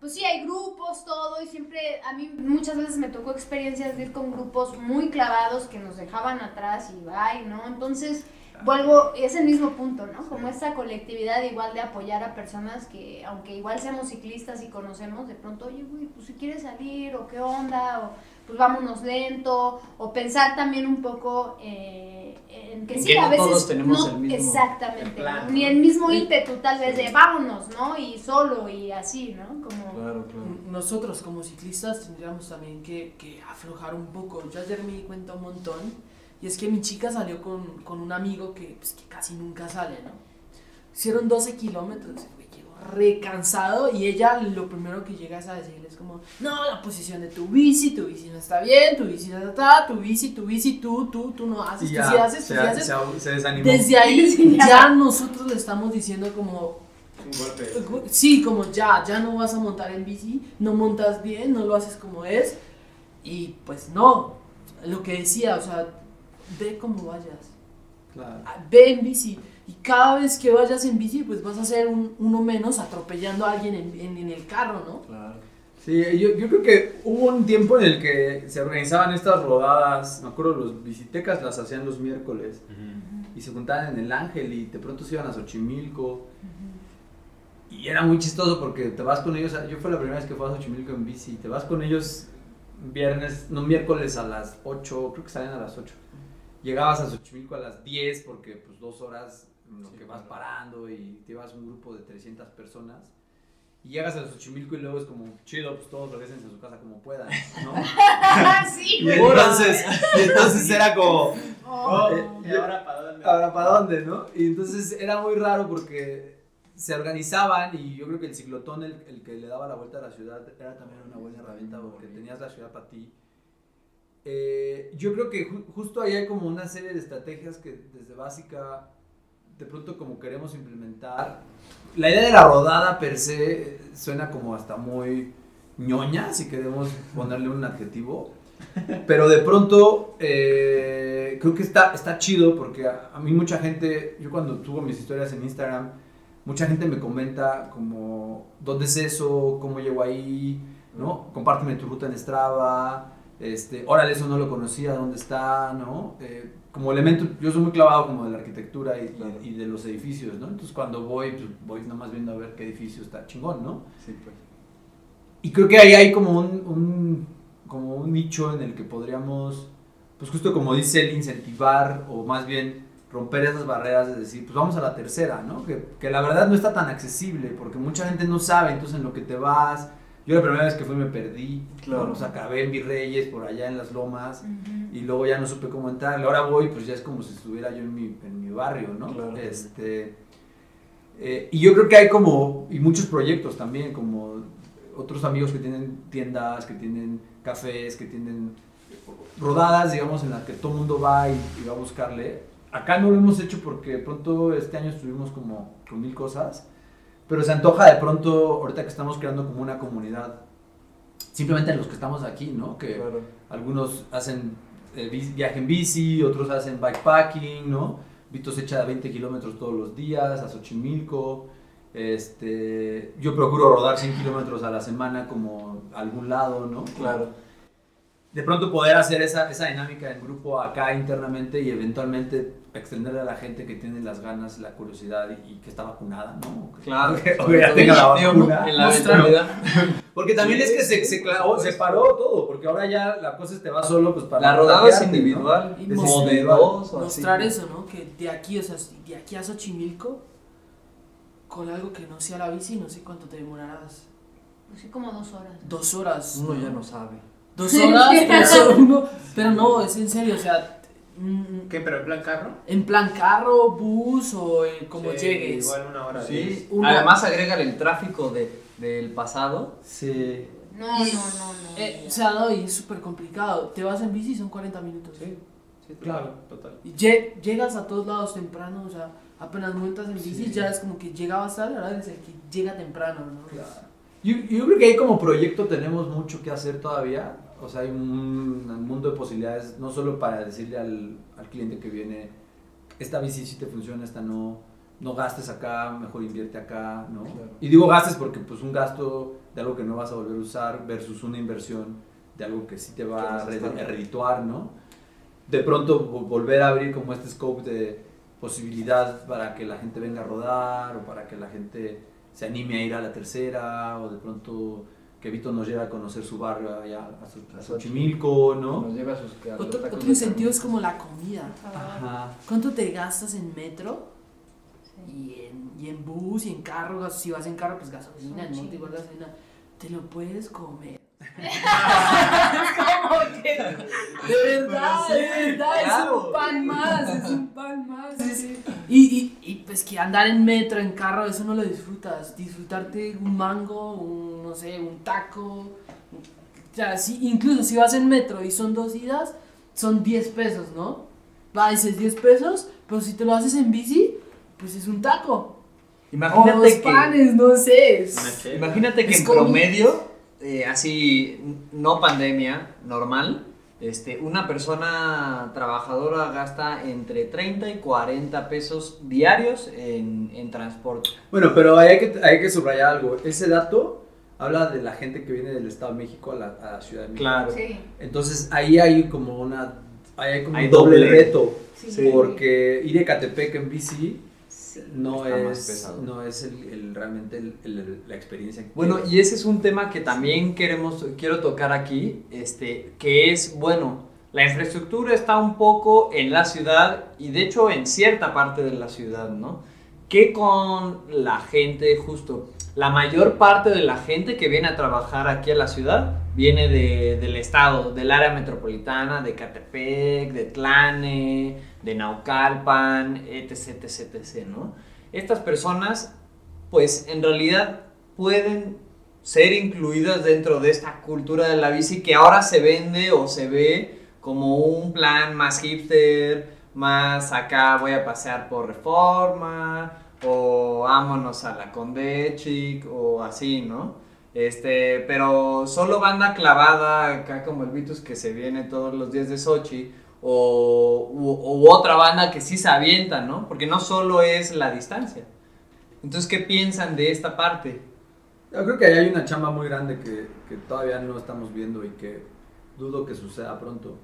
pues sí, hay grupos, todo, y siempre, a mí muchas veces me tocó experiencias de ir con grupos muy clavados que nos dejaban atrás y bye, ¿no? Entonces vuelvo, es el mismo punto, ¿no? Como esta colectividad igual de apoyar a personas que, aunque igual seamos ciclistas y conocemos, de pronto, oye, güey, pues si quieres salir, o qué onda, o pues vámonos lento, o pensar también un poco eh, en que En sí, que a no veces todos tenemos no, el mismo- exactamente, el plan, ¿no? ni el mismo Sí. ímpetu tal vez de vámonos, ¿no? Y solo y así, ¿no? Como Claro, claro. Nosotros como ciclistas tendríamos también que, que aflojar un poco. Yo ayer me di cuenta un montón y es que mi chica salió con, con un amigo que, pues, que casi nunca sale, ¿no? Hicieron 12 kilómetros, güey, llegó re cansado y ella lo primero que llega es a decirle es como, no, la posición de tu bici, tu bici no está bien, tu bici no está, tu bici, tu bici, tú, tú, tú no haces, Y tú ya, sí haces, tú sí haces. se- se desanimó. Desde ahí ya. ya nosotros le estamos diciendo como, Un golpe. Sí, como ya, ya no vas a montar en bici, no montas bien, no lo haces como es. Y pues no, lo que decía, o sea, ve como vayas, Claro. ah, ve en bici. Y cada vez que vayas en bici, pues vas a ser un- uno menos atropellando a alguien en, en- en el carro, ¿no? Claro. Sí, yo, yo creo que hubo un tiempo en el que se organizaban estas rodadas, me acuerdo los visitecas las hacían los miércoles y se juntaban en el Ángel y de pronto se iban a Xochimilco y era muy chistoso porque te vas con ellos, yo fue la primera vez que fui a Xochimilco en bici, te vas con ellos viernes, no miércoles a las 8, creo que salen a las 8. Llegabas a Xochimilco a las 10 porque pues dos horas en lo Sí, que vas claro. parando y te llevas un grupo de 300 personas. Y llegas a Xochimilco y luego es como chido, pues todos regresen a su casa como puedan, ¿no? [LAUGHS] sí, Y güey. entonces, y entonces era como, Oh. Eh, ¿Y ahora para dónde? ¿Ahora para dónde, no? Y entonces era muy raro porque se organizaban y yo creo que el ciclotón, el, el que le daba la vuelta a la ciudad, era también una buena herramienta porque tenías la ciudad para ti. Eh, yo creo que ju- justo ahí hay como una serie de estrategias que desde básica de pronto como queremos implementar. La idea de la rodada per se suena como hasta muy ñoña, si queremos ponerle un adjetivo. [LAUGHS] Pero de pronto eh, creo que está, está chido porque a, a mí mucha gente, yo cuando subo mis historias en Instagram, mucha gente me comenta como, ¿dónde es eso? ¿Cómo llego ahí? ¿No? Compárteme tu ruta en Strava. Este, órale, eso no lo conocía, ¿dónde está? ¿No? Eh, como elemento, yo soy muy clavado como de la arquitectura y, Claro. y de los edificios, ¿no? Entonces cuando voy, pues voy nomás viendo a ver qué edificio está chingón, ¿no? Sí, pues. Y creo que ahí hay como un, un- como un nicho en el que podríamos, pues justo como dice él, incentivar o más bien romper esas barreras de decir, pues vamos a la tercera, ¿no? Que, que la verdad no está tan accesible porque mucha gente no sabe, entonces en lo que te vas, yo la primera vez que fui me perdí, Claro. pues acabé en Virreyes, por allá en las lomas, y luego ya no supe cómo entrar. Y ahora voy, pues ya es como si estuviera yo en mi, en mi barrio, ¿no? Claro. Este, eh, y yo creo que hay como, y muchos proyectos también, como otros amigos que tienen tiendas, que tienen cafés, que tienen rodadas, digamos, en las que todo el mundo va y, y va a buscarle. Acá no lo hemos hecho porque pronto este año estuvimos como con mil cosas, pero se antoja de pronto, ahorita que estamos creando como una comunidad, simplemente los que estamos aquí, ¿no? Que Claro. algunos hacen eh, viaje en bici, otros hacen bikepacking, ¿no? Vito se echa 20 kilómetros todos los días a Xochimilco. Este, yo procuro rodar 100 kilómetros a la semana como a algún lado, ¿no? Claro. De pronto poder hacer esa, esa dinámica en grupo acá internamente y eventualmente extenderle a la gente que tiene las ganas, la curiosidad y, y que está vacunada, ¿no? Claro. Que, o que ya [LAUGHS] tenga la digo, vacuna. En la eventualidad. [LAUGHS] Porque también Sí, es que se, sí, se, clavó- se paró todo, porque ahora ya la cosa te va solo pues para La rodada es contagiarte, ¿no? individual. Y mostrar- así. Eso, ¿no? Que de aquí, o sea, de aquí a Xochimilco, con algo que no sea la bici, no sé cuánto te demorarás. Así como dos horas. Dos horas. Uno ya no sabe. Dos horas, [LAUGHS] pero, uno- [LAUGHS] pero no, es en serio, o sea, mm, ¿Qué, pero en plan carro? en plan carro, bus o eh, como Sí, llegues. Igual una hora. Sí. Además agrégale el tráfico de, del pasado. Sí. No, no, Y- no, no. Eh, o sea, no, y es súper complicado. Te vas en bici y son 40 minutos. Sí, sí, Claro. total. Y lle- llegas a todos lados temprano, o sea, apenas montas en bici, Sí. ya es como que llegabas tarde, ahora eres el que llega temprano, ¿no? Yo, yo creo que ahí como proyecto tenemos mucho que hacer todavía. O sea, hay un, un mundo de posibilidades, no solo para decirle al, al cliente que viene, esta bici sí te funciona, esta no, no gastes acá, mejor invierte acá, ¿no? Claro. Y digo gastes porque pues un gasto de algo que no vas a volver a usar versus una inversión de algo que sí te va a redituar, ¿no? De pronto vo- volver a abrir como este scope de posibilidad para que la gente venga a rodar o para que la gente se anime a ir a la tercera o de pronto que Vito nos lleve a conocer su barrio allá a, Xo- a Xochimilco, ¿no? Nos lleva a sus Otro, otro incentivo es como la comida. Ajá. ¿Cuánto te gastas en metro Sí. y en, y en bus y en carro? Si vas en carro, pues gasolina, ¿no? Te igual gasolina. Te lo puedes comer. Es como que, de verdad, sí, de verdad, es claro. un pan más, es un pan más. es- Y, y, y pues que andar en metro, en carro, eso no lo disfrutas. Disfrutarte un mango, un, no sé, un taco. O sea, sí, incluso si vas en metro y son dos idas, son 10 pesos, ¿no? Va, dices 10 pesos, pero si te lo haces en bici, pues es un taco. o dos Imagínate que, panes, no sé. es- imagínate que Es en como- promedio, eh, así, no pandemia, normal, este, una persona trabajadora gasta entre 30 y 40 pesos diarios en, en transporte. Bueno, pero ahí hay que, hay que subrayar algo. Ese dato habla de la gente que viene del Estado de México a la, a la Ciudad de México. Claro. Sí. Entonces ahí hay como una ahí hay como Hay un doble, doble. reto Sí. porque ir a Catepec en bici Sí. no es no es el, el- realmente el- el- la experiencia Bueno, y ese es un tema que también queremos, quiero tocar aquí, este, que es, bueno, la infraestructura está un poco en la ciudad y de hecho en cierta parte de la ciudad, ¿no? Que con la gente, justo, la mayor parte de la gente que viene a trabajar aquí a la ciudad viene de- del estado, del área metropolitana, de Catepec, de Tlane, de Naucalpan, etc, etc, etc, ¿no? Estas personas pues en realidad pueden ser incluidas dentro de esta cultura de la bici que ahora se vende o se ve como un plan más hipster, más acá voy a pasear por reforma o vámonos a la Condechic o así, ¿no? Este, pero solo banda clavada acá como el Vitus que se viene todos los días de Sochi o u, u otra banda que sí se avienta, ¿no? Porque no solo es la distancia. Entonces, ¿qué piensan de esta parte? Yo creo que ahí hay una chamba muy grande que, que todavía no estamos viendo y que dudo que suceda pronto.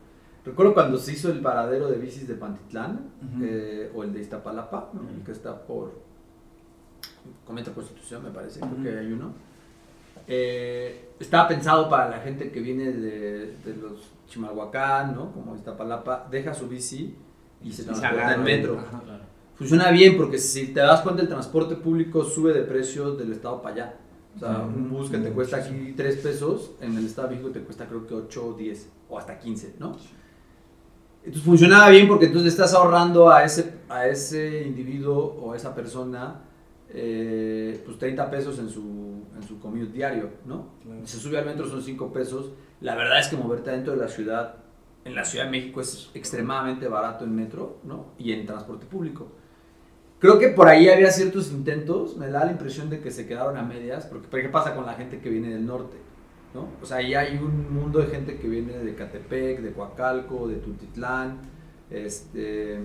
Recuerdo cuando se hizo el paradero de bicis de Pantitlán eh, o el de Iztapalapa, ¿no? Que está por Cometa Constitución, me parece, creo Ujú. que hay uno. Eh, estaba pensado para la gente que viene de, de los Chimalhuacán, ¿no? como Iztapalapa, deja su bici y se Y se transporta en metro. Ajá. Funciona bien porque si te das cuenta el transporte público sube de precio del estado para allá. O sea, un bus que te cuesta aquí 3 pesos, en el estado de México te cuesta creo que 8 o 10 o hasta 15, ¿no? Entonces funcionaba bien porque entonces estás ahorrando a ese, a ese individuo o a esa persona eh, pues 30 pesos en su, en su commute diario, ¿no? Claro. Se sube al metro, son 5 pesos. La verdad es que moverte dentro de la ciudad, en la Ciudad de México es extremadamente barato en metro, ¿no? Y en transporte público. Creo que por ahí había ciertos intentos, me da la impresión de que se quedaron a medias, porque ¿pero ¿qué pasa con la gente que viene del norte? ¿no? O sea, ahí hay un mundo de gente que viene de Catepec, de Coacalco, de Tultitlán, este,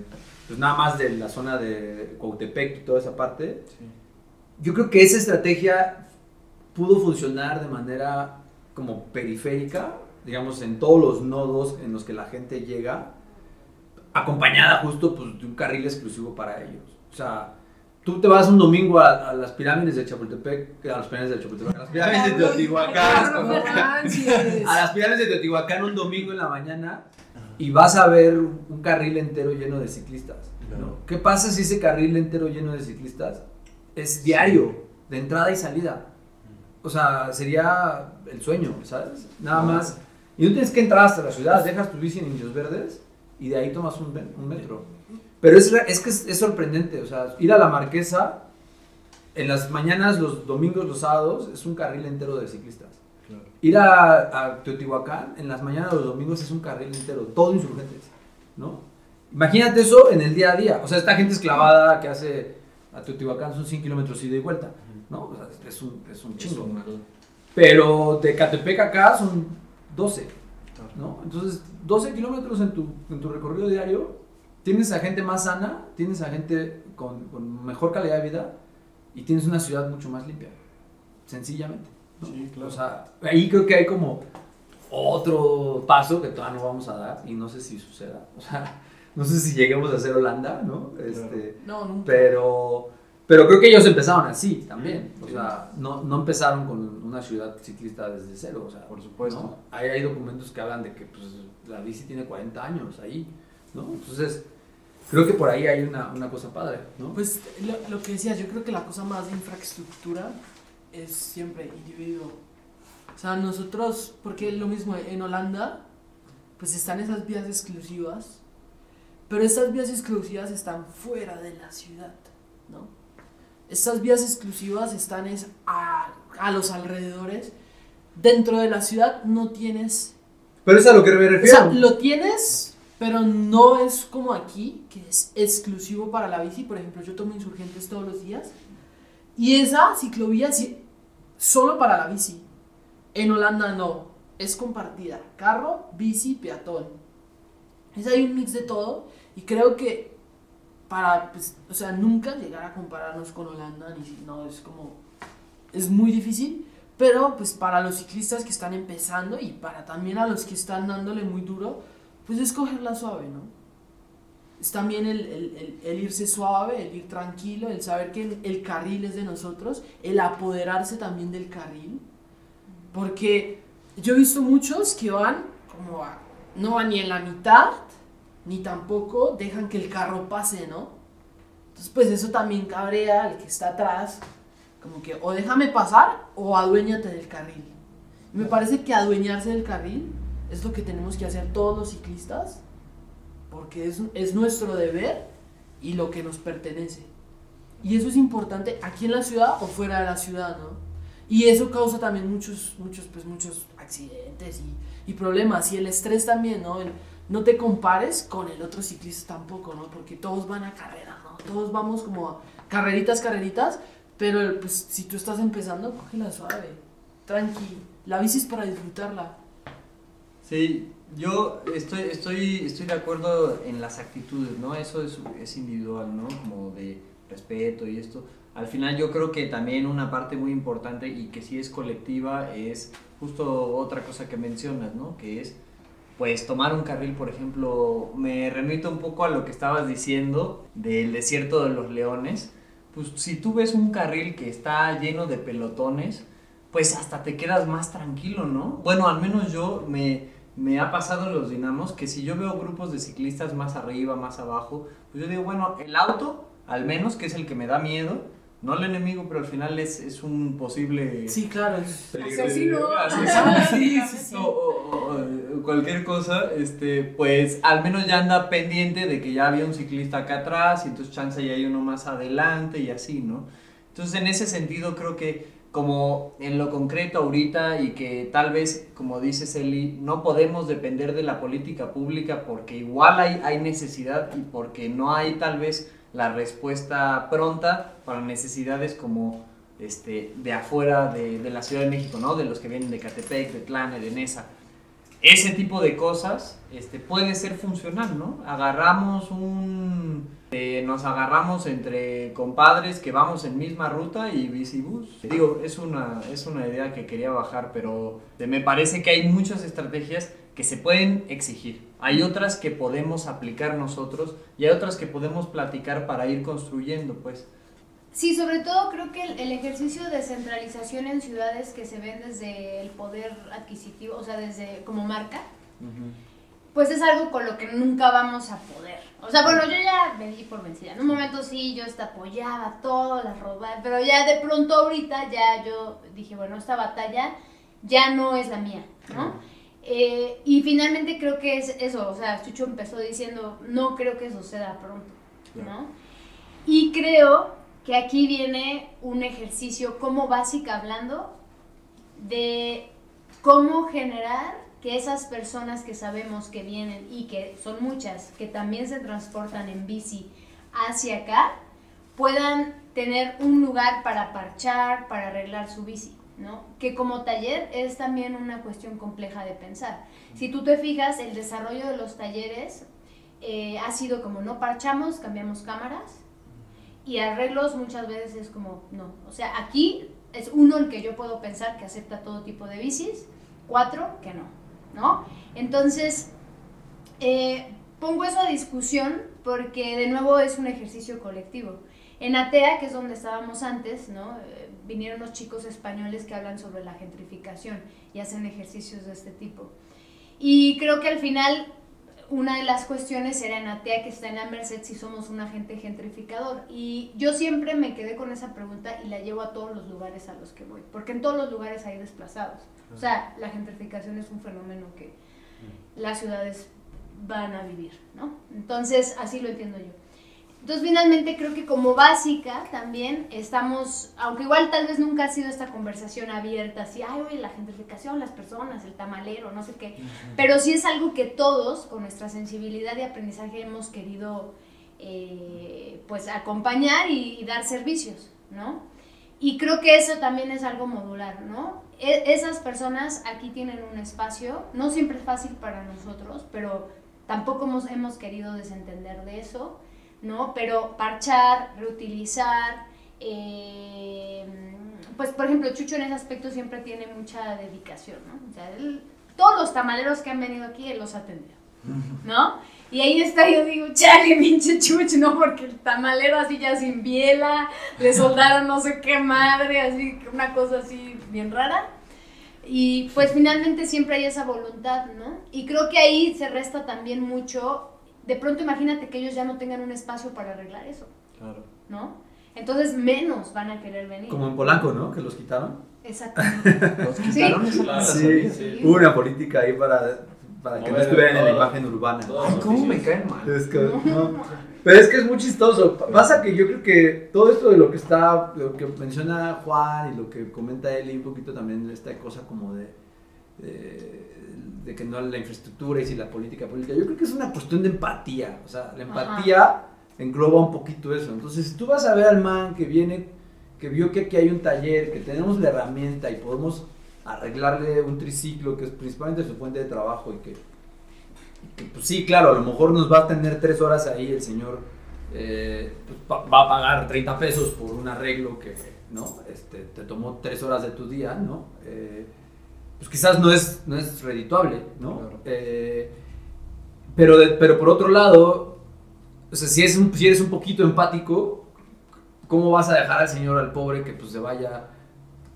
pues nada más de la zona de Cuautepec y toda esa parte. Sí. Yo creo que esa estrategia pudo funcionar de manera como periférica, digamos, en todos los nodos en los que la gente llega, acompañada justo pues, de un carril exclusivo para ellos. O sea, tú te vas un domingo a, a las pirámides de Chapultepec, a las pirámides de Chapultepec, a las pirámides de Teotihuacán, a las pirámides de Teotihuacán un domingo en la mañana y vas a ver un carril entero lleno de ciclistas. ¿no? ¿Qué pasa si ese carril entero lleno de ciclistas es diario, de entrada y salida? O sea, sería el sueño, ¿sabes? Nada más. Y no tienes que entrar hasta la ciudad, dejas tu bici en Indios Verdes y de ahí tomas un, un metro. Pero es, es que es, es sorprendente, o sea, ir a la Marquesa en las mañanas, los domingos, los sábados, es un carril entero de ciclistas. Claro. Ir a, a Teotihuacán en las mañanas, los domingos, es un carril entero, todo insurgentes, ¿no? Imagínate eso en el día a día. O sea, esta gente esclavada que hace a Teotihuacán son 100 kilómetros ida y vuelta, ¿no? O sea, es un, es un Es chingo. un- Pero de Catepec acá son 12, claro. ¿no? Entonces, 12 kilómetros en tu, en tu recorrido diario, tienes a gente más sana, tienes a gente con, con mejor calidad de vida y tienes una ciudad mucho más limpia, sencillamente. ¿no? Sí, claro. O sea, ahí creo que hay como otro paso que todavía no vamos a dar y no sé si suceda. O sea, [LAUGHS] no sé si lleguemos a ser Holanda, ¿no? Este, No, nunca. pero, pero creo que ellos empezaron así también. O sea, no, no empezaron con una ciudad ciclista desde cero. O sea, Por supuesto. ¿no? Hay, hay documentos que hablan de que pues, la bici tiene 40 años ahí, ¿no? Entonces, creo que por ahí hay una, una cosa padre, ¿no? Pues lo, lo que decías, yo creo que la cosa más de infraestructura es siempre individuo. O sea, nosotros, porque lo mismo en Holanda, pues están esas vías exclusivas, pero estas vías exclusivas están fuera de la ciudad, ¿no? Estas vías exclusivas están es a, a los alrededores. Dentro de la ciudad no tienes Pero es a lo que me o refiero. sea, lo tienes, pero no es como aquí, que es exclusivo para la bici. Por ejemplo, yo tomo insurgentes todos los días. Y esa ciclovía es solo para la bici. En Holanda no, es compartida. Carro, bici, peatón. Es ahí un mix de todo. Y creo que para, pues, o sea, nunca llegar a compararnos con Holanda, ni no, es como, es muy difícil. Pero pues para los ciclistas que están empezando y para también a los que están dándole muy duro, pues es cogerla suave, ¿no? Es también el, el- el- el irse suave, el ir tranquilo, el saber que el carril es de nosotros, el apoderarse también del carril. Porque yo he visto muchos que van como a- no van ni en la mitad, ni tampoco dejan que el carro pase, ¿no? Entonces pues eso también cabrea al que está atrás, como que o déjame pasar o aduéñate del carril. Me parece que adueñarse del carril es lo que tenemos que hacer todos los ciclistas, porque es, es nuestro deber y lo que nos pertenece. Y eso es importante aquí en la ciudad o fuera de la ciudad, ¿no? Y eso causa también muchos, muchos, pues muchos accidentes y, y problemas. Y el estrés también, ¿no? No te compares con el otro ciclista tampoco, ¿no? Porque todos van a carrera, ¿no? Todos vamos como carreritas, carreritas, pero pues si tú estás empezando, cógela suave, tranqui. La bici es para disfrutarla. Sí, yo estoy, estoy, estoy de acuerdo en las actitudes, ¿no? Eso es, es individual, ¿no? Como de respeto y esto. Al final yo creo que también una parte muy importante y que sí es colectiva es justo otra cosa que mencionas, ¿no? Que es, pues, tomar un carril, por ejemplo, me remito un poco a lo que estabas diciendo del desierto de los leones. Pues si tú ves un carril que está lleno de pelotones, pues hasta te quedas más tranquilo, ¿no? Bueno, al menos yo me, me ha pasado en los dinamos que si yo veo grupos de ciclistas más arriba, más abajo, pues yo digo, bueno, el auto, al menos, que es el que me da miedo, no el enemigo, pero al final es, es un posible... Sí, claro. es- Asesino. Ah, [LAUGHS] sí, sí, [LAUGHS] sí. o, o- o- o cualquier cosa, este, pues al menos ya anda pendiente de que ya había un ciclista acá atrás y entonces chance ya hay uno más adelante y así, ¿no? Entonces en ese sentido creo que como en lo concreto ahorita y que tal vez, como dice Eli, no podemos depender de la política pública porque igual hay, hay necesidad y porque no hay tal vez la respuesta pronta para necesidades como este, de afuera de, de la Ciudad de México, ¿no? De los que vienen de Catepec, de Tlán, de Nesa. Ese tipo de cosas este, puede ser funcional, ¿no? Agarramos un... eh, nos agarramos entre compadres que vamos en misma ruta y bicibus. Digo, es una, es una idea que quería bajar, pero me parece que hay muchas estrategias que se pueden exigir. Hay otras que podemos aplicar nosotros y hay otras que podemos platicar para ir construyendo, pues. Sí, sobre todo creo que el, el ejercicio de centralización en ciudades que se ven desde el poder adquisitivo, o sea, desde como marca, pues es algo con lo que nunca vamos a poder. O sea, bueno, yo ya me di por vencida. En un momento sí, yo hasta apoyaba todo, las robaba, pero ya de pronto ahorita ya yo dije, bueno, esta batalla ya no es la mía, ¿no? Eh, y finalmente creo que es eso, o sea, Chucho empezó diciendo, no creo que suceda pronto, ¿no? Y creo que aquí viene un ejercicio como básica hablando de cómo generar que esas personas que sabemos que vienen y que son muchas, que también se transportan en bici hacia acá, puedan tener un lugar para parchar, para arreglar su bici, ¿no? Que como taller es también una cuestión compleja de pensar. Si tú te fijas, el desarrollo de los talleres eh, ha sido como no parchamos, cambiamos cámaras, y arreglos muchas veces es como, no. O sea, aquí es uno el que yo puedo pensar que acepta todo tipo de bicis, cuatro que no, ¿no? Entonces, eh, pongo eso a discusión porque de nuevo es un ejercicio colectivo. En Atea, que es donde estábamos antes, ¿no? Eh, vinieron los chicos españoles que hablan sobre la gentrificación y hacen ejercicios de este tipo. Y creo que al final una de las cuestiones era en Atea, que está en la Merced, si somos un agente gentrificador. Y yo siempre me quedé con esa pregunta y la llevo a todos los lugares a los que voy, porque en todos los lugares hay desplazados. O sea, la gentrificación es un fenómeno que las ciudades van a vivir, ¿no? Entonces, así lo entiendo yo. Entonces, finalmente creo que como básica también estamos, aunque igual tal vez nunca ha sido esta conversación abierta, así, ay, oye, la gentrificación, las personas, el tamalero, no sé qué, pero sí es algo que todos, con nuestra sensibilidad y aprendizaje, hemos querido, eh, pues, acompañar y, y, dar servicios, ¿no? Y creo que eso también es algo modular, ¿no? E esas personas aquí tienen un espacio, no siempre es fácil para nosotros, pero tampoco hemos, hemos querido desentender de eso ¿no? Pero parchar, reutilizar, eh, pues por ejemplo Chucho en ese aspecto siempre tiene mucha dedicación, ¿no? O sea, él, todos los tamaleros que han venido aquí, él los atendió, ¿no? Y ahí está, yo digo, chale, pinche Chucho, ¿no? Porque el tamalero así ya sin biela, le soldaron no sé qué madre, así, una cosa así bien rara. Y pues finalmente siempre hay esa voluntad, ¿no? Y creo que ahí se resta también mucho de pronto imagínate que ellos ya no tengan un espacio para arreglar eso. Claro. ¿No? Entonces menos van a querer venir. Como en Polanco, ¿no? Que los quitaron. Exactamente. [LAUGHS] Los quitaron ¿Sí? Sí, sí. Hubo una política ahí para, para que no estuvieran en la imagen urbana. Ay, ¿cómo me caen mal? Es que, no. Pero es que es muy chistoso. Pa- Pasa que yo creo que todo esto de lo que está, lo que menciona Juan y lo que comenta Eli, un poquito también esta cosa como de, de, de que no la infraestructura y si la política pública, yo creo que es una cuestión de empatía. O sea, la empatía engloba un poquito eso. Entonces, si tú vas a ver al man que viene, que vio que aquí hay un taller, que tenemos la herramienta y podemos arreglarle un triciclo que es principalmente su fuente de trabajo y que que, pues sí, claro, a lo mejor nos va a tener tres horas ahí el señor eh, pues, va, va a pagar 30 pesos por un arreglo que, ¿no? Este, te tomó tres horas de tu día, ¿no? Eh, pues quizás no es, no es redituable, ¿no? Claro. Eh, pero, de- pero por otro lado, o sea, si, es un- si eres un poquito empático, ¿cómo vas a dejar al señor, al pobre, que pues se vaya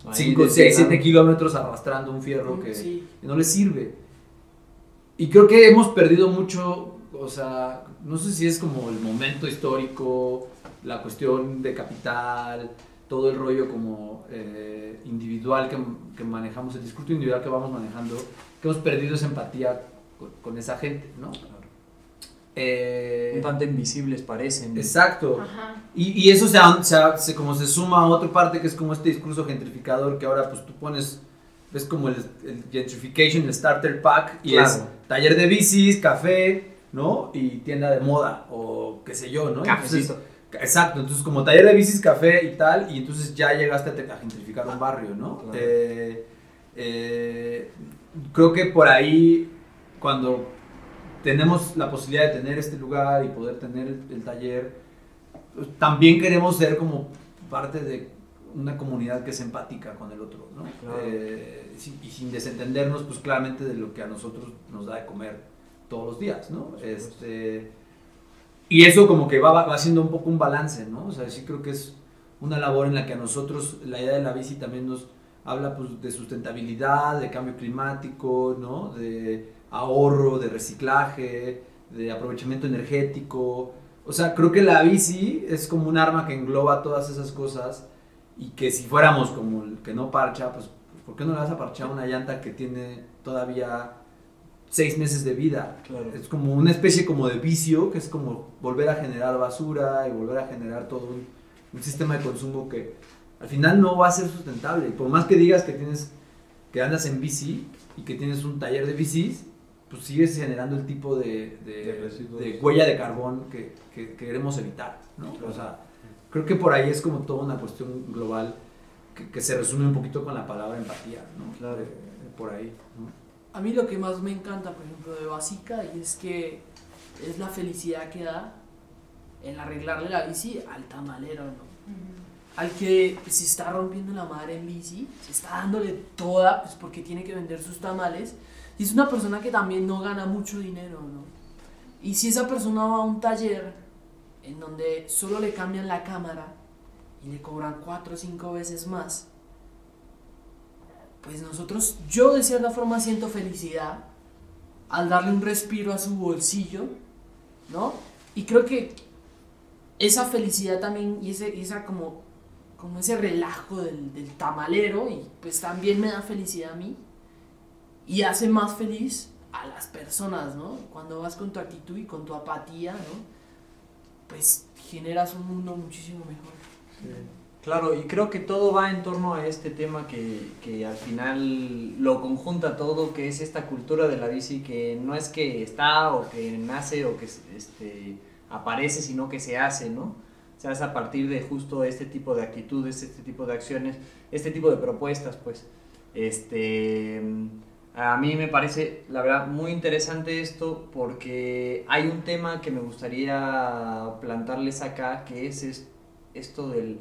Ahí 5, de 6, tirado. 7 kilómetros arrastrando un fierro que, Sí. que no le sirve. Y creo que hemos perdido mucho, o sea, no sé si es como el momento histórico, la cuestión de capital, todo el rollo como eh, individual que, que manejamos, el discurso individual que vamos manejando, que hemos perdido esa empatía con, con esa gente, ¿no? eh, Un tanto invisibles parecen. exacto. Y, y eso se, se como se suma a otra parte que es como este discurso gentrificador que ahora pues tú pones, ves como el, el gentrification, el starter pack y Claro. es taller de bicis, café, ¿no? Y tienda de moda o qué sé yo, ¿no? Cafecito. Entonces, exacto, entonces como taller de bicis, café y tal, y entonces ya llegaste a, a gentrificar un barrio, ¿no? Claro. Eh, eh, creo que por ahí cuando tenemos la posibilidad de tener este lugar y poder tener el, el taller, pues, también queremos ser como parte de una comunidad que es empática con el otro, ¿no? Claro. Eh, y sin desentendernos, pues claramente de lo que a nosotros nos da de comer todos los días, ¿no? Este, y eso como que va, va haciendo un poco un balance, ¿no? O sea, sí creo que es una labor en la que a nosotros la idea de la bici también nos habla pues, de sustentabilidad, de cambio climático, ¿no? De ahorro, de reciclaje, de aprovechamiento energético. O sea, creo que la bici es como un arma que engloba todas esas cosas y que si fuéramos como el que no parcha, pues ¿por qué no le vas a parchar una llanta que tiene todavía seis meses de vida? Claro. Es como una especie como de vicio, que es como volver a generar basura y volver a generar todo un, un sistema de consumo que al final no va a ser sustentable. Y por más que digas que tienes que andas en bici y que tienes un taller de bicis, pues sigues generando el tipo de, de- De de huella de carbón que, que queremos evitar. ¿no? O sea, creo que por ahí es como toda una cuestión global que, que se resume un poquito con la palabra empatía. ¿no? Claro. Eh, por ahí. ¿no? A mí lo que más me encanta, por ejemplo, de Básica, y es que es la felicidad que da el arreglarle la bici al tamalero, ¿no? Al que pues, se está rompiendo la madre en bici, se está dándole toda, pues porque tiene que vender sus tamales, y es una persona que también no gana mucho dinero, ¿no? Y si esa persona va a un taller en donde solo le cambian la cámara y le cobran cuatro o cinco veces más, pues nosotros, yo de cierta forma siento felicidad al darle un respiro a su bolsillo, ¿no? Y creo que esa felicidad también y ese, esa como, como ese relajo del, del tamalero y pues también me da felicidad a mí y hace más feliz a las personas, ¿no? Cuando vas con tu actitud y con tu apatía, ¿no? Pues generas un mundo muchísimo mejor. Claro, y creo que todo va en torno a este tema que, que al final lo conjunta todo, que es esta cultura de la bici que no es que está o que nace o que este, aparece, sino que se hace, ¿no? Se hace a partir de justo este tipo de actitudes, este tipo de acciones, este tipo de propuestas, pues. Este, a mí me parece, la verdad, muy interesante esto porque hay un tema que me gustaría plantarles acá, que es es- esto del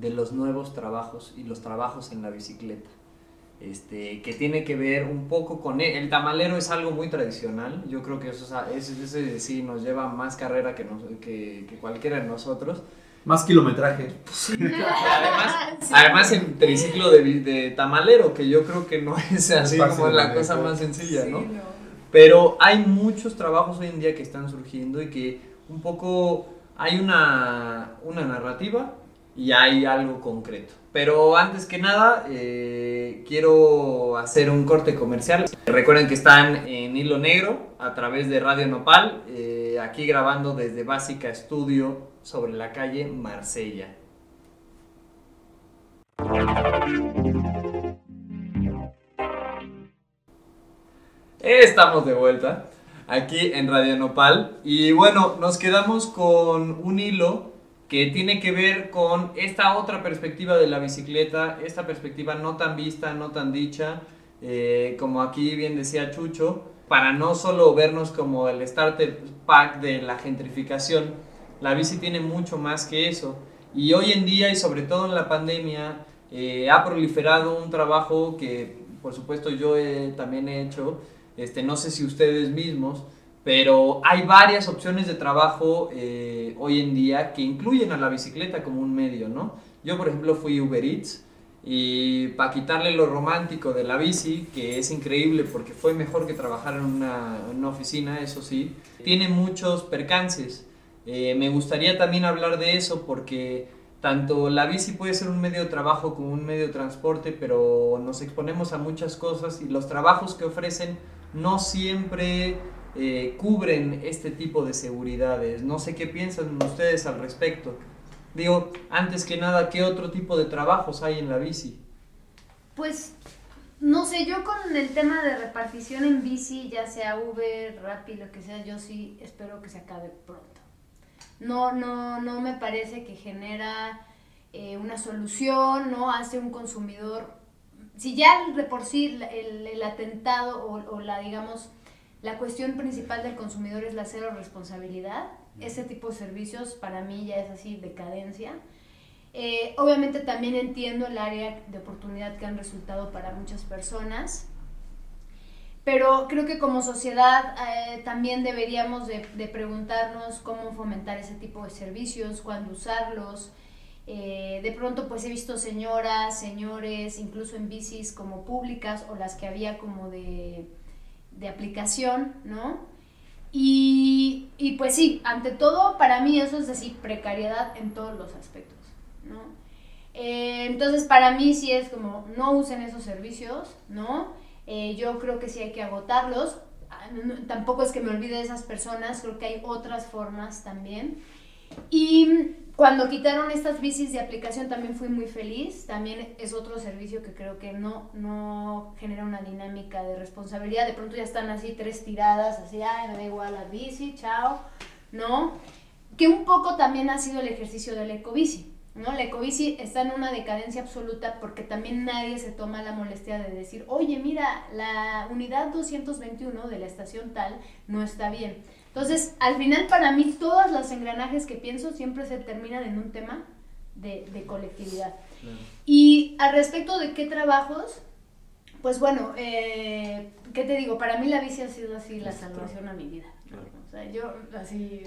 de los nuevos trabajos y los trabajos en la bicicleta. Este, que tiene que ver un poco con e- el tamalero es algo muy tradicional yo creo que eso es ese sí nos lleva más carrera que, nos- que, que cualquiera de nosotros Más kilometraje. además [LAUGHS] Sí. además el triciclo de, de tamalero que yo creo que no [LAUGHS] es así fácil como la cosa más sencilla Sí, no no. pero hay muchos trabajos hoy en día que están surgiendo y que un poco hay una, una narrativa y hay algo concreto. Pero antes que nada, eh, quiero hacer un corte comercial. Recuerden que están en Hilo Negro a través de Radio Nopal, eh, aquí grabando desde Básica Estudio sobre la calle Marsella. Estamos de vuelta aquí en Radio Nopal y bueno, nos quedamos con un hilo que tiene que ver con esta otra perspectiva de la bicicleta, esta perspectiva no tan vista, no tan dicha, eh, como aquí bien decía Chucho, para no solo vernos como el starter pack de la gentrificación, la bici tiene mucho más que eso. Y hoy en día, y sobre todo en la pandemia, eh, ha proliferado un trabajo que, por supuesto, yo también he hecho, este, no sé si ustedes mismos, pero hay varias opciones de trabajo eh, hoy en día que incluyen a la bicicleta como un medio, ¿no? Yo, por ejemplo, fui Uber Eats y para quitarle lo romántico de la bici, que es increíble porque fue mejor que trabajar en una, en una oficina, eso sí, tiene muchos percances. Eh, me gustaría también hablar de eso porque tanto la bici puede ser un medio de trabajo como un medio de transporte, pero nos exponemos a muchas cosas y los trabajos que ofrecen no siempre eh, cubren este tipo de seguridades. No sé qué piensan ustedes al respecto. Digo, antes que nada, ¿qué otro tipo de trabajos hay en la bici? Pues, no sé, yo con el tema de repartición en bici, ya sea Uber, Rappi, lo que sea, yo sí espero que se acabe pronto. No, no, no me parece que genera eh, una solución, ¿no? Hace un consumidor... Si ya de por sí el, el atentado o, o la, digamos, la cuestión principal del consumidor es la cero responsabilidad, ese tipo de servicios para mí ya es así decadencia. Eh, obviamente también entiendo el área de oportunidad que han resultado para muchas personas, pero creo que como sociedad eh, también deberíamos de, de, preguntarnos cómo fomentar ese tipo de servicios, cuándo usarlos. Eh, de pronto pues he visto señoras, señores, incluso en bicis como públicas o las que había como de, de aplicación, ¿no? Y, y, pues sí, ante todo, para mí eso es decir, precariedad en todos los aspectos, ¿no? Eh, entonces, para mí sí es como, no usen esos servicios, ¿no? Eh, yo creo que sí hay que agotarlos. Ah, tampoco es que me olvide de esas personas, creo que hay otras formas también. Y cuando quitaron estas bicis de aplicación también fui muy feliz. También es otro servicio que creo que no, no genera una dinámica de responsabilidad. De pronto ya están así tres tiradas, así, ay, me da igual la bici, chao, ¿no? Que un poco también ha sido el ejercicio del ecobici. ¿no? La ecobici está en una decadencia absoluta porque también nadie se toma la molestia de decir, oye, mira, la unidad 221 de la estación tal no está bien. Entonces, al final para mí todos los engranajes que pienso siempre se terminan en un tema de, de colectividad. Claro. Y al respecto de qué trabajos, pues bueno, eh, ¿qué te digo? Para mí la bici ha sido así la salvación a mi vida. Claro. O sea, yo así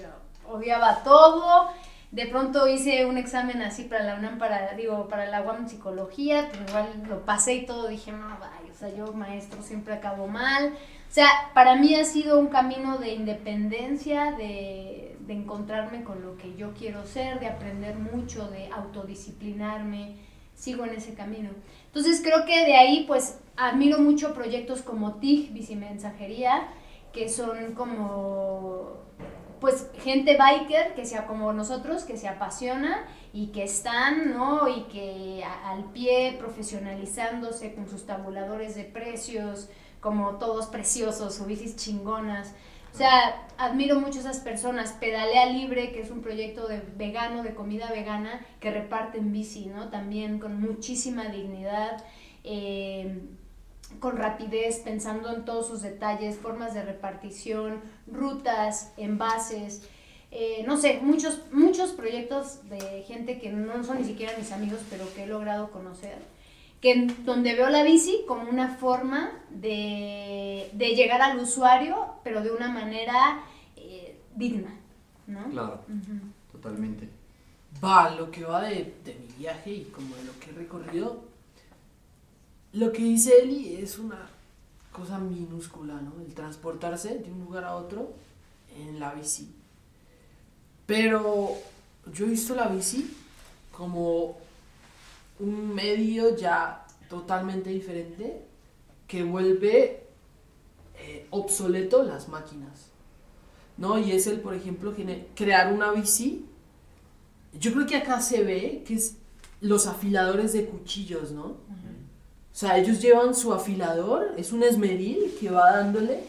odiaba todo. De pronto hice un examen así para la UNAM, para, digo, para la UAM psicología, pero igual lo pasé y todo, dije, no, vaya, o sea, yo maestro siempre acabo mal. O sea, para mí ha sido un camino de independencia, de, de, encontrarme con lo que yo quiero ser, de aprender mucho, de autodisciplinarme. Sigo en ese camino. Entonces creo que de ahí pues admiro mucho proyectos como TIG, Bicimensajería, que son como pues gente biker que sea como nosotros, que se apasiona y que están, ¿no? Y que al pie profesionalizándose con sus tabuladores de precios, como todos preciosos, o bicis chingonas. O sea, admiro mucho esas personas. Pedalea Libre, que es un proyecto de vegano, de comida vegana, que reparten bici, ¿no? También con muchísima dignidad, eh, con rapidez, pensando en todos sus detalles, formas de repartición, rutas, envases. Eh, no sé, muchos, muchos proyectos de gente que no son ni siquiera mis amigos, pero que he logrado conocer que donde veo la bici como una forma de, de llegar al usuario, pero de una manera eh, digna, ¿no? Claro, uh -huh. totalmente. Va, lo que va de, de, mi viaje y como de lo que he recorrido, lo que dice Eli es una cosa minúscula, ¿no? El transportarse de un lugar a otro en la bici. Pero yo he visto la bici como un medio ya totalmente diferente que vuelve eh, obsoleto las máquinas. ¿No? Y es el, por ejemplo, crear una bici. Yo creo que acá se ve que es los afiladores de cuchillos, ¿no? Uh -huh. O sea, ellos llevan su afilador, es un esmeril que va dándole,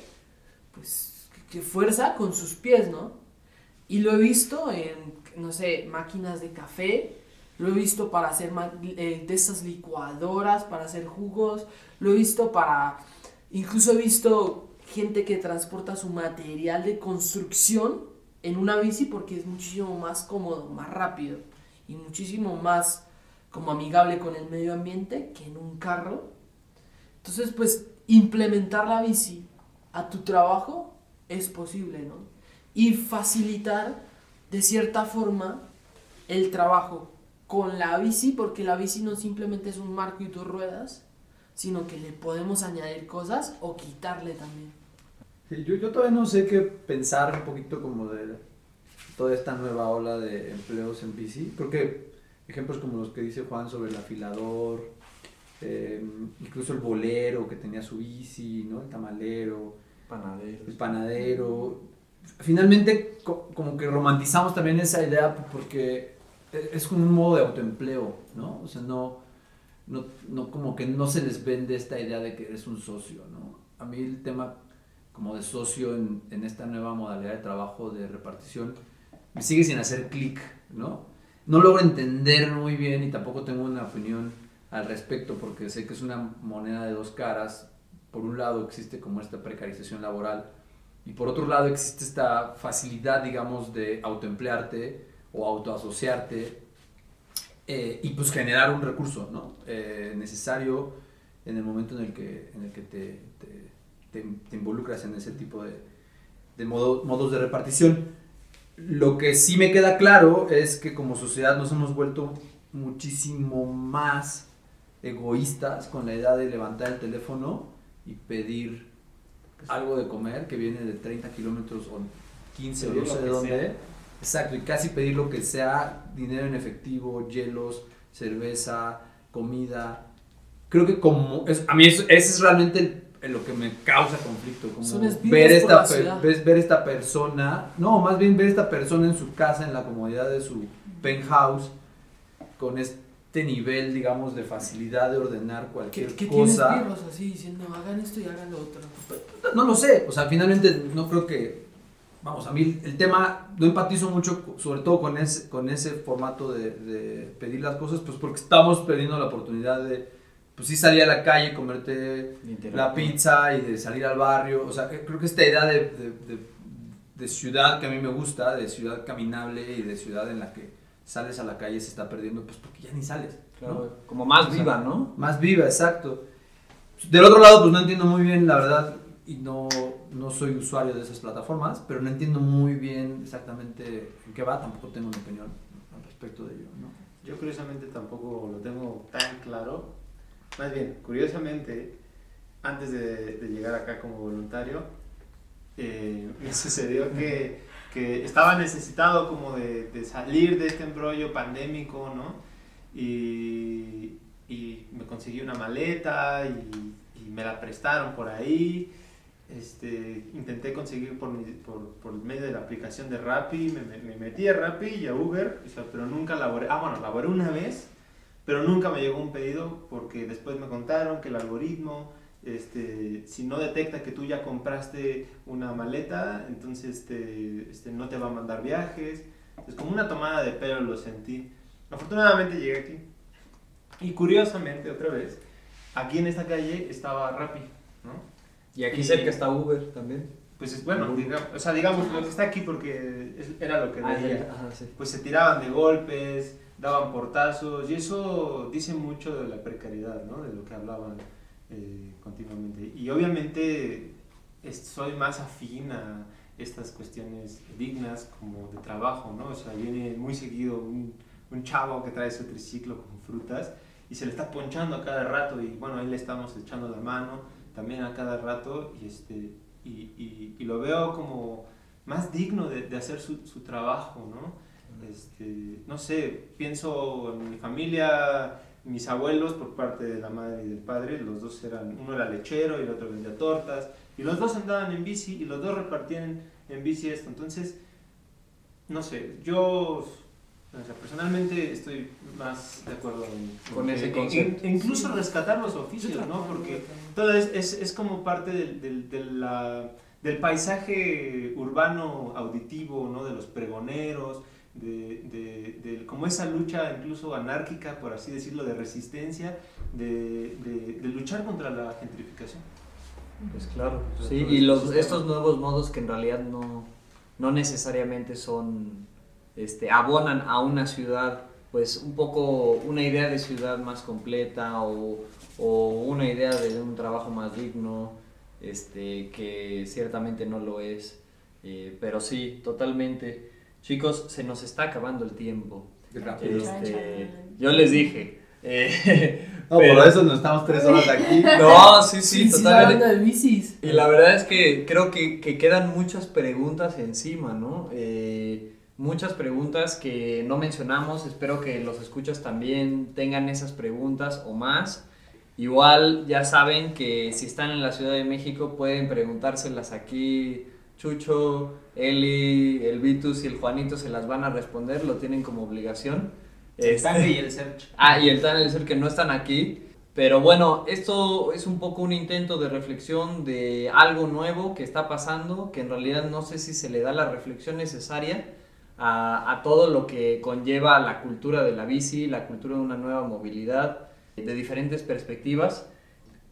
pues, que fuerza con sus pies, ¿no? Y lo he visto en, no sé, máquinas de café, lo he visto para hacer eh, de esas licuadoras, para hacer jugos, lo he visto para, incluso he visto gente que transporta su material de construcción en una bici porque es muchísimo más cómodo, más rápido y muchísimo más como amigable con el medio ambiente que en un carro. Entonces, pues implementar la bici a tu trabajo es posible, ¿no? Y facilitar de cierta forma el trabajo con la bici, porque la bici no simplemente es un marco y dos ruedas, sino que le podemos añadir cosas o quitarle también. Sí, yo, yo todavía no sé qué pensar un poquito como de toda esta nueva ola de empleos en bici, porque ejemplos como los que dice Juan sobre el afilador, eh, incluso el bolero que tenía su bici, ¿no? el tamalero, Panaderos. el panadero. Finalmente, co- como que romantizamos también esa idea porque es como un modo de autoempleo, ¿no? O sea, no, no, no como que no se les vende esta idea de que eres un socio, ¿no? A mí el tema como de socio en, en esta nueva modalidad de trabajo de repartición me sigue sin hacer clic, ¿no? No logro entender muy bien y tampoco tengo una opinión al respecto porque sé que es una moneda de dos caras. Por un lado existe como esta precarización laboral y por otro lado existe esta facilidad, digamos, de autoemplearte o autoasociarte eh, y pues generar un recurso ¿no? Eh, necesario en el momento en el que, en el que te, te- te- te involucras en ese tipo de, de modo- modos de repartición. Lo que sí me queda claro es que como sociedad nos hemos vuelto muchísimo más egoístas con la idea de levantar el teléfono y pedir algo de comer que viene de 30 kilómetros o 15 o no sé de dónde. sea. Exacto, y casi pedir lo que sea, dinero en efectivo, hielos, cerveza, comida. Creo que como... Es, a mí eso, ese es realmente el- lo que me causa conflicto. Como ver esta, per- ver esta persona, no, más bien ver esta persona en su casa, en la comodidad de su penthouse, con este nivel, digamos, de facilidad de ordenar ¿Qué, cualquier qué tienes cosa. pirros así diciendo, hagan esto y hagan lo otro? No lo sé, o sea, finalmente no creo que, vamos, a mí el tema, no empatizo mucho, sobre todo con ese, con ese formato de, de pedir las cosas, pues porque estamos perdiendo la oportunidad de, pues sí salir a la calle, comerte la pizza y de salir al barrio, o sea, creo que esta idea de, de- de- ciudad que a mí me gusta, de ciudad caminable y de ciudad en la que sales a la calle se está perdiendo, pues porque ya ni sales, ¿no? Claro, como más O sea, viva, ¿no? Más viva, exacto. Del otro lado, pues no entiendo muy bien, la verdad, y no, no soy usuario de esas plataformas, pero no entiendo muy bien exactamente en qué va, tampoco tengo una opinión al respecto de ello, ¿no? Yo curiosamente tampoco lo tengo tan claro. Más bien, curiosamente, antes de, de llegar acá como voluntario, eh, me [LAUGHS] sucedió que, que estaba necesitado como de, de salir de este embrollo pandémico, ¿no? Y, y me conseguí una maleta y, y me la prestaron por ahí. Este, intenté conseguir por, mi- por, por medio de la aplicación de Rappi, me, me- me metí a Rappi y a Uber, o sea, pero nunca laboré. Ah, bueno, laboré una vez, pero nunca me llegó un pedido porque después me contaron que el algoritmo, este, si no detecta que tú ya compraste una maleta, entonces te, este, no te va a mandar viajes. Es como una tomada de pelo, lo sentí. Afortunadamente llegué aquí. Y curiosamente, otra vez, aquí en esta calle estaba Rappi, ¿no? Y aquí Y- cerca está Uber también. Pues es bueno, digamos, o sea, digamos lo que está aquí porque es- era lo que Ah, veía. ajá, sí. Pues se tiraban de golpes, daban portazos y eso dice mucho de la precariedad, ¿no? De lo que hablaban eh, continuamente. Y obviamente es- soy más afín a estas cuestiones dignas como de trabajo, ¿no? O sea, viene muy seguido un, un chavo que trae su triciclo con frutas y se le está ponchando a cada rato y bueno, ahí le estamos echando la mano también a cada rato y, este, y, y- y lo veo como más digno de, de hacer su, su trabajo, ¿no? Este, no sé, pienso en mi familia, mis abuelos por parte de la madre y del padre, los dos eran, uno era lechero y el otro vendía tortas, y los dos andaban en bici y los dos repartían en bici esto, entonces, no sé, yo o sea, personalmente estoy más de acuerdo en, Con en- ese concepto. en- incluso rescatar los oficios, ¿no? Porque todo es, es, es como parte del, del, la- del paisaje urbano auditivo, ¿no? De los pregoneros, de, de, de como esa lucha incluso anárquica, por así decirlo, de resistencia, de, de, de luchar contra la gentrificación. Pues claro. Sí, y los, estos nuevos modos que en realidad no, no necesariamente son, este, abonan a una ciudad, pues un poco una idea de ciudad más completa o, o una idea de un trabajo más digno, este, que ciertamente no lo es. Eh, pero sí, totalmente. Chicos, se nos está acabando el tiempo. Rápido. Este, yo les dije. eh, [LAUGHS] No, pero- por eso nos estamos tres horas aquí. No, sí, [LAUGHS] sí, totalmente. banda de bicis. Y la verdad es que creo que, que quedan muchas preguntas encima, ¿no? Eh, muchas preguntas que no mencionamos. Espero que los escuchas también tengan esas preguntas o más. Igual ya saben que si están en la Ciudad de México pueden preguntárselas aquí. Chucho, Eli, el Vitus y el Juanito se las van a responder, lo tienen como obligación. El Este- Tane y el Serge. Ah, y el Tan y el Ser que no están aquí. Pero bueno, esto es un poco un intento de reflexión de algo nuevo que está pasando, que en realidad no sé si se le da la reflexión necesaria a, a todo lo que conlleva la cultura de la bici, la cultura de una nueva movilidad, de diferentes perspectivas.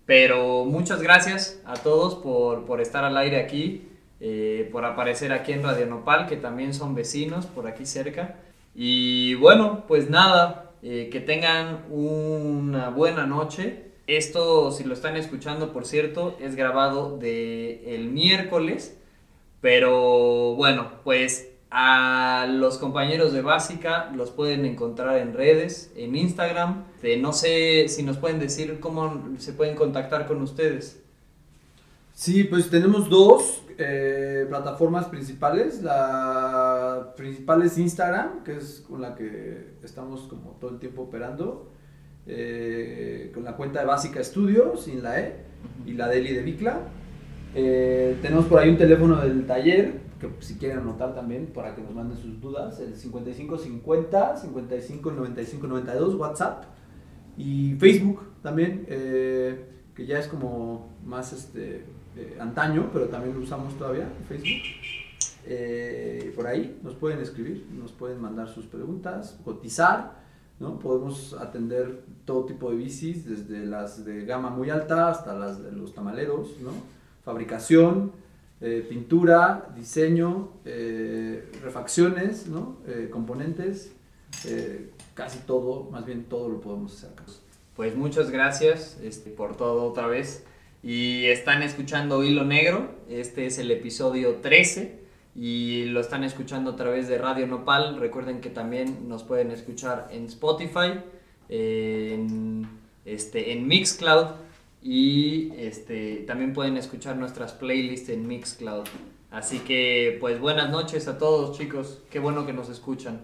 Pero muchas gracias a todos por, por estar al aire aquí, eh, por aparecer aquí en Radio Nopal, que también son vecinos por aquí cerca. Y bueno, pues nada, eh, que tengan una buena noche. Esto, si lo están escuchando, por cierto, es grabado de el miércoles. Pero bueno, pues a los compañeros de Básica los pueden encontrar en redes, en Instagram. Eh, no sé si nos pueden decir cómo se pueden contactar con ustedes. Sí, pues tenemos dos eh, plataformas principales. La principal es Instagram, que es con la que estamos como todo el tiempo operando. eh, con la cuenta de Básica Estudio, sin la E, y la Deli de Bicla. Eh, tenemos por ahí un teléfono del taller, que si quieren anotar también para que nos manden sus dudas, el 5550 55 95 92, WhatsApp. Y Facebook también, eh, que ya es como más este, eh, antaño, pero también lo usamos todavía, Facebook. Por ahí nos pueden escribir, nos pueden mandar sus preguntas, cotizar, ¿no? Podemos atender todo tipo de bicis, desde las de gama muy alta hasta las de los tamaleros, ¿no? Fabricación, eh, pintura, diseño, eh, refacciones, ¿no? Eh, componentes, casi todo, más bien todo lo podemos hacer. Pues muchas gracias este, por todo otra vez. Y están escuchando Hilo Negro. Este es el episodio 13. Y lo están escuchando a través de Radio Nopal. Recuerden que también nos pueden escuchar en Spotify, en, este, en Mixcloud. Y este, también pueden escuchar nuestras playlists en Mixcloud. Así que pues buenas noches a todos chicos. Qué bueno que nos escuchan.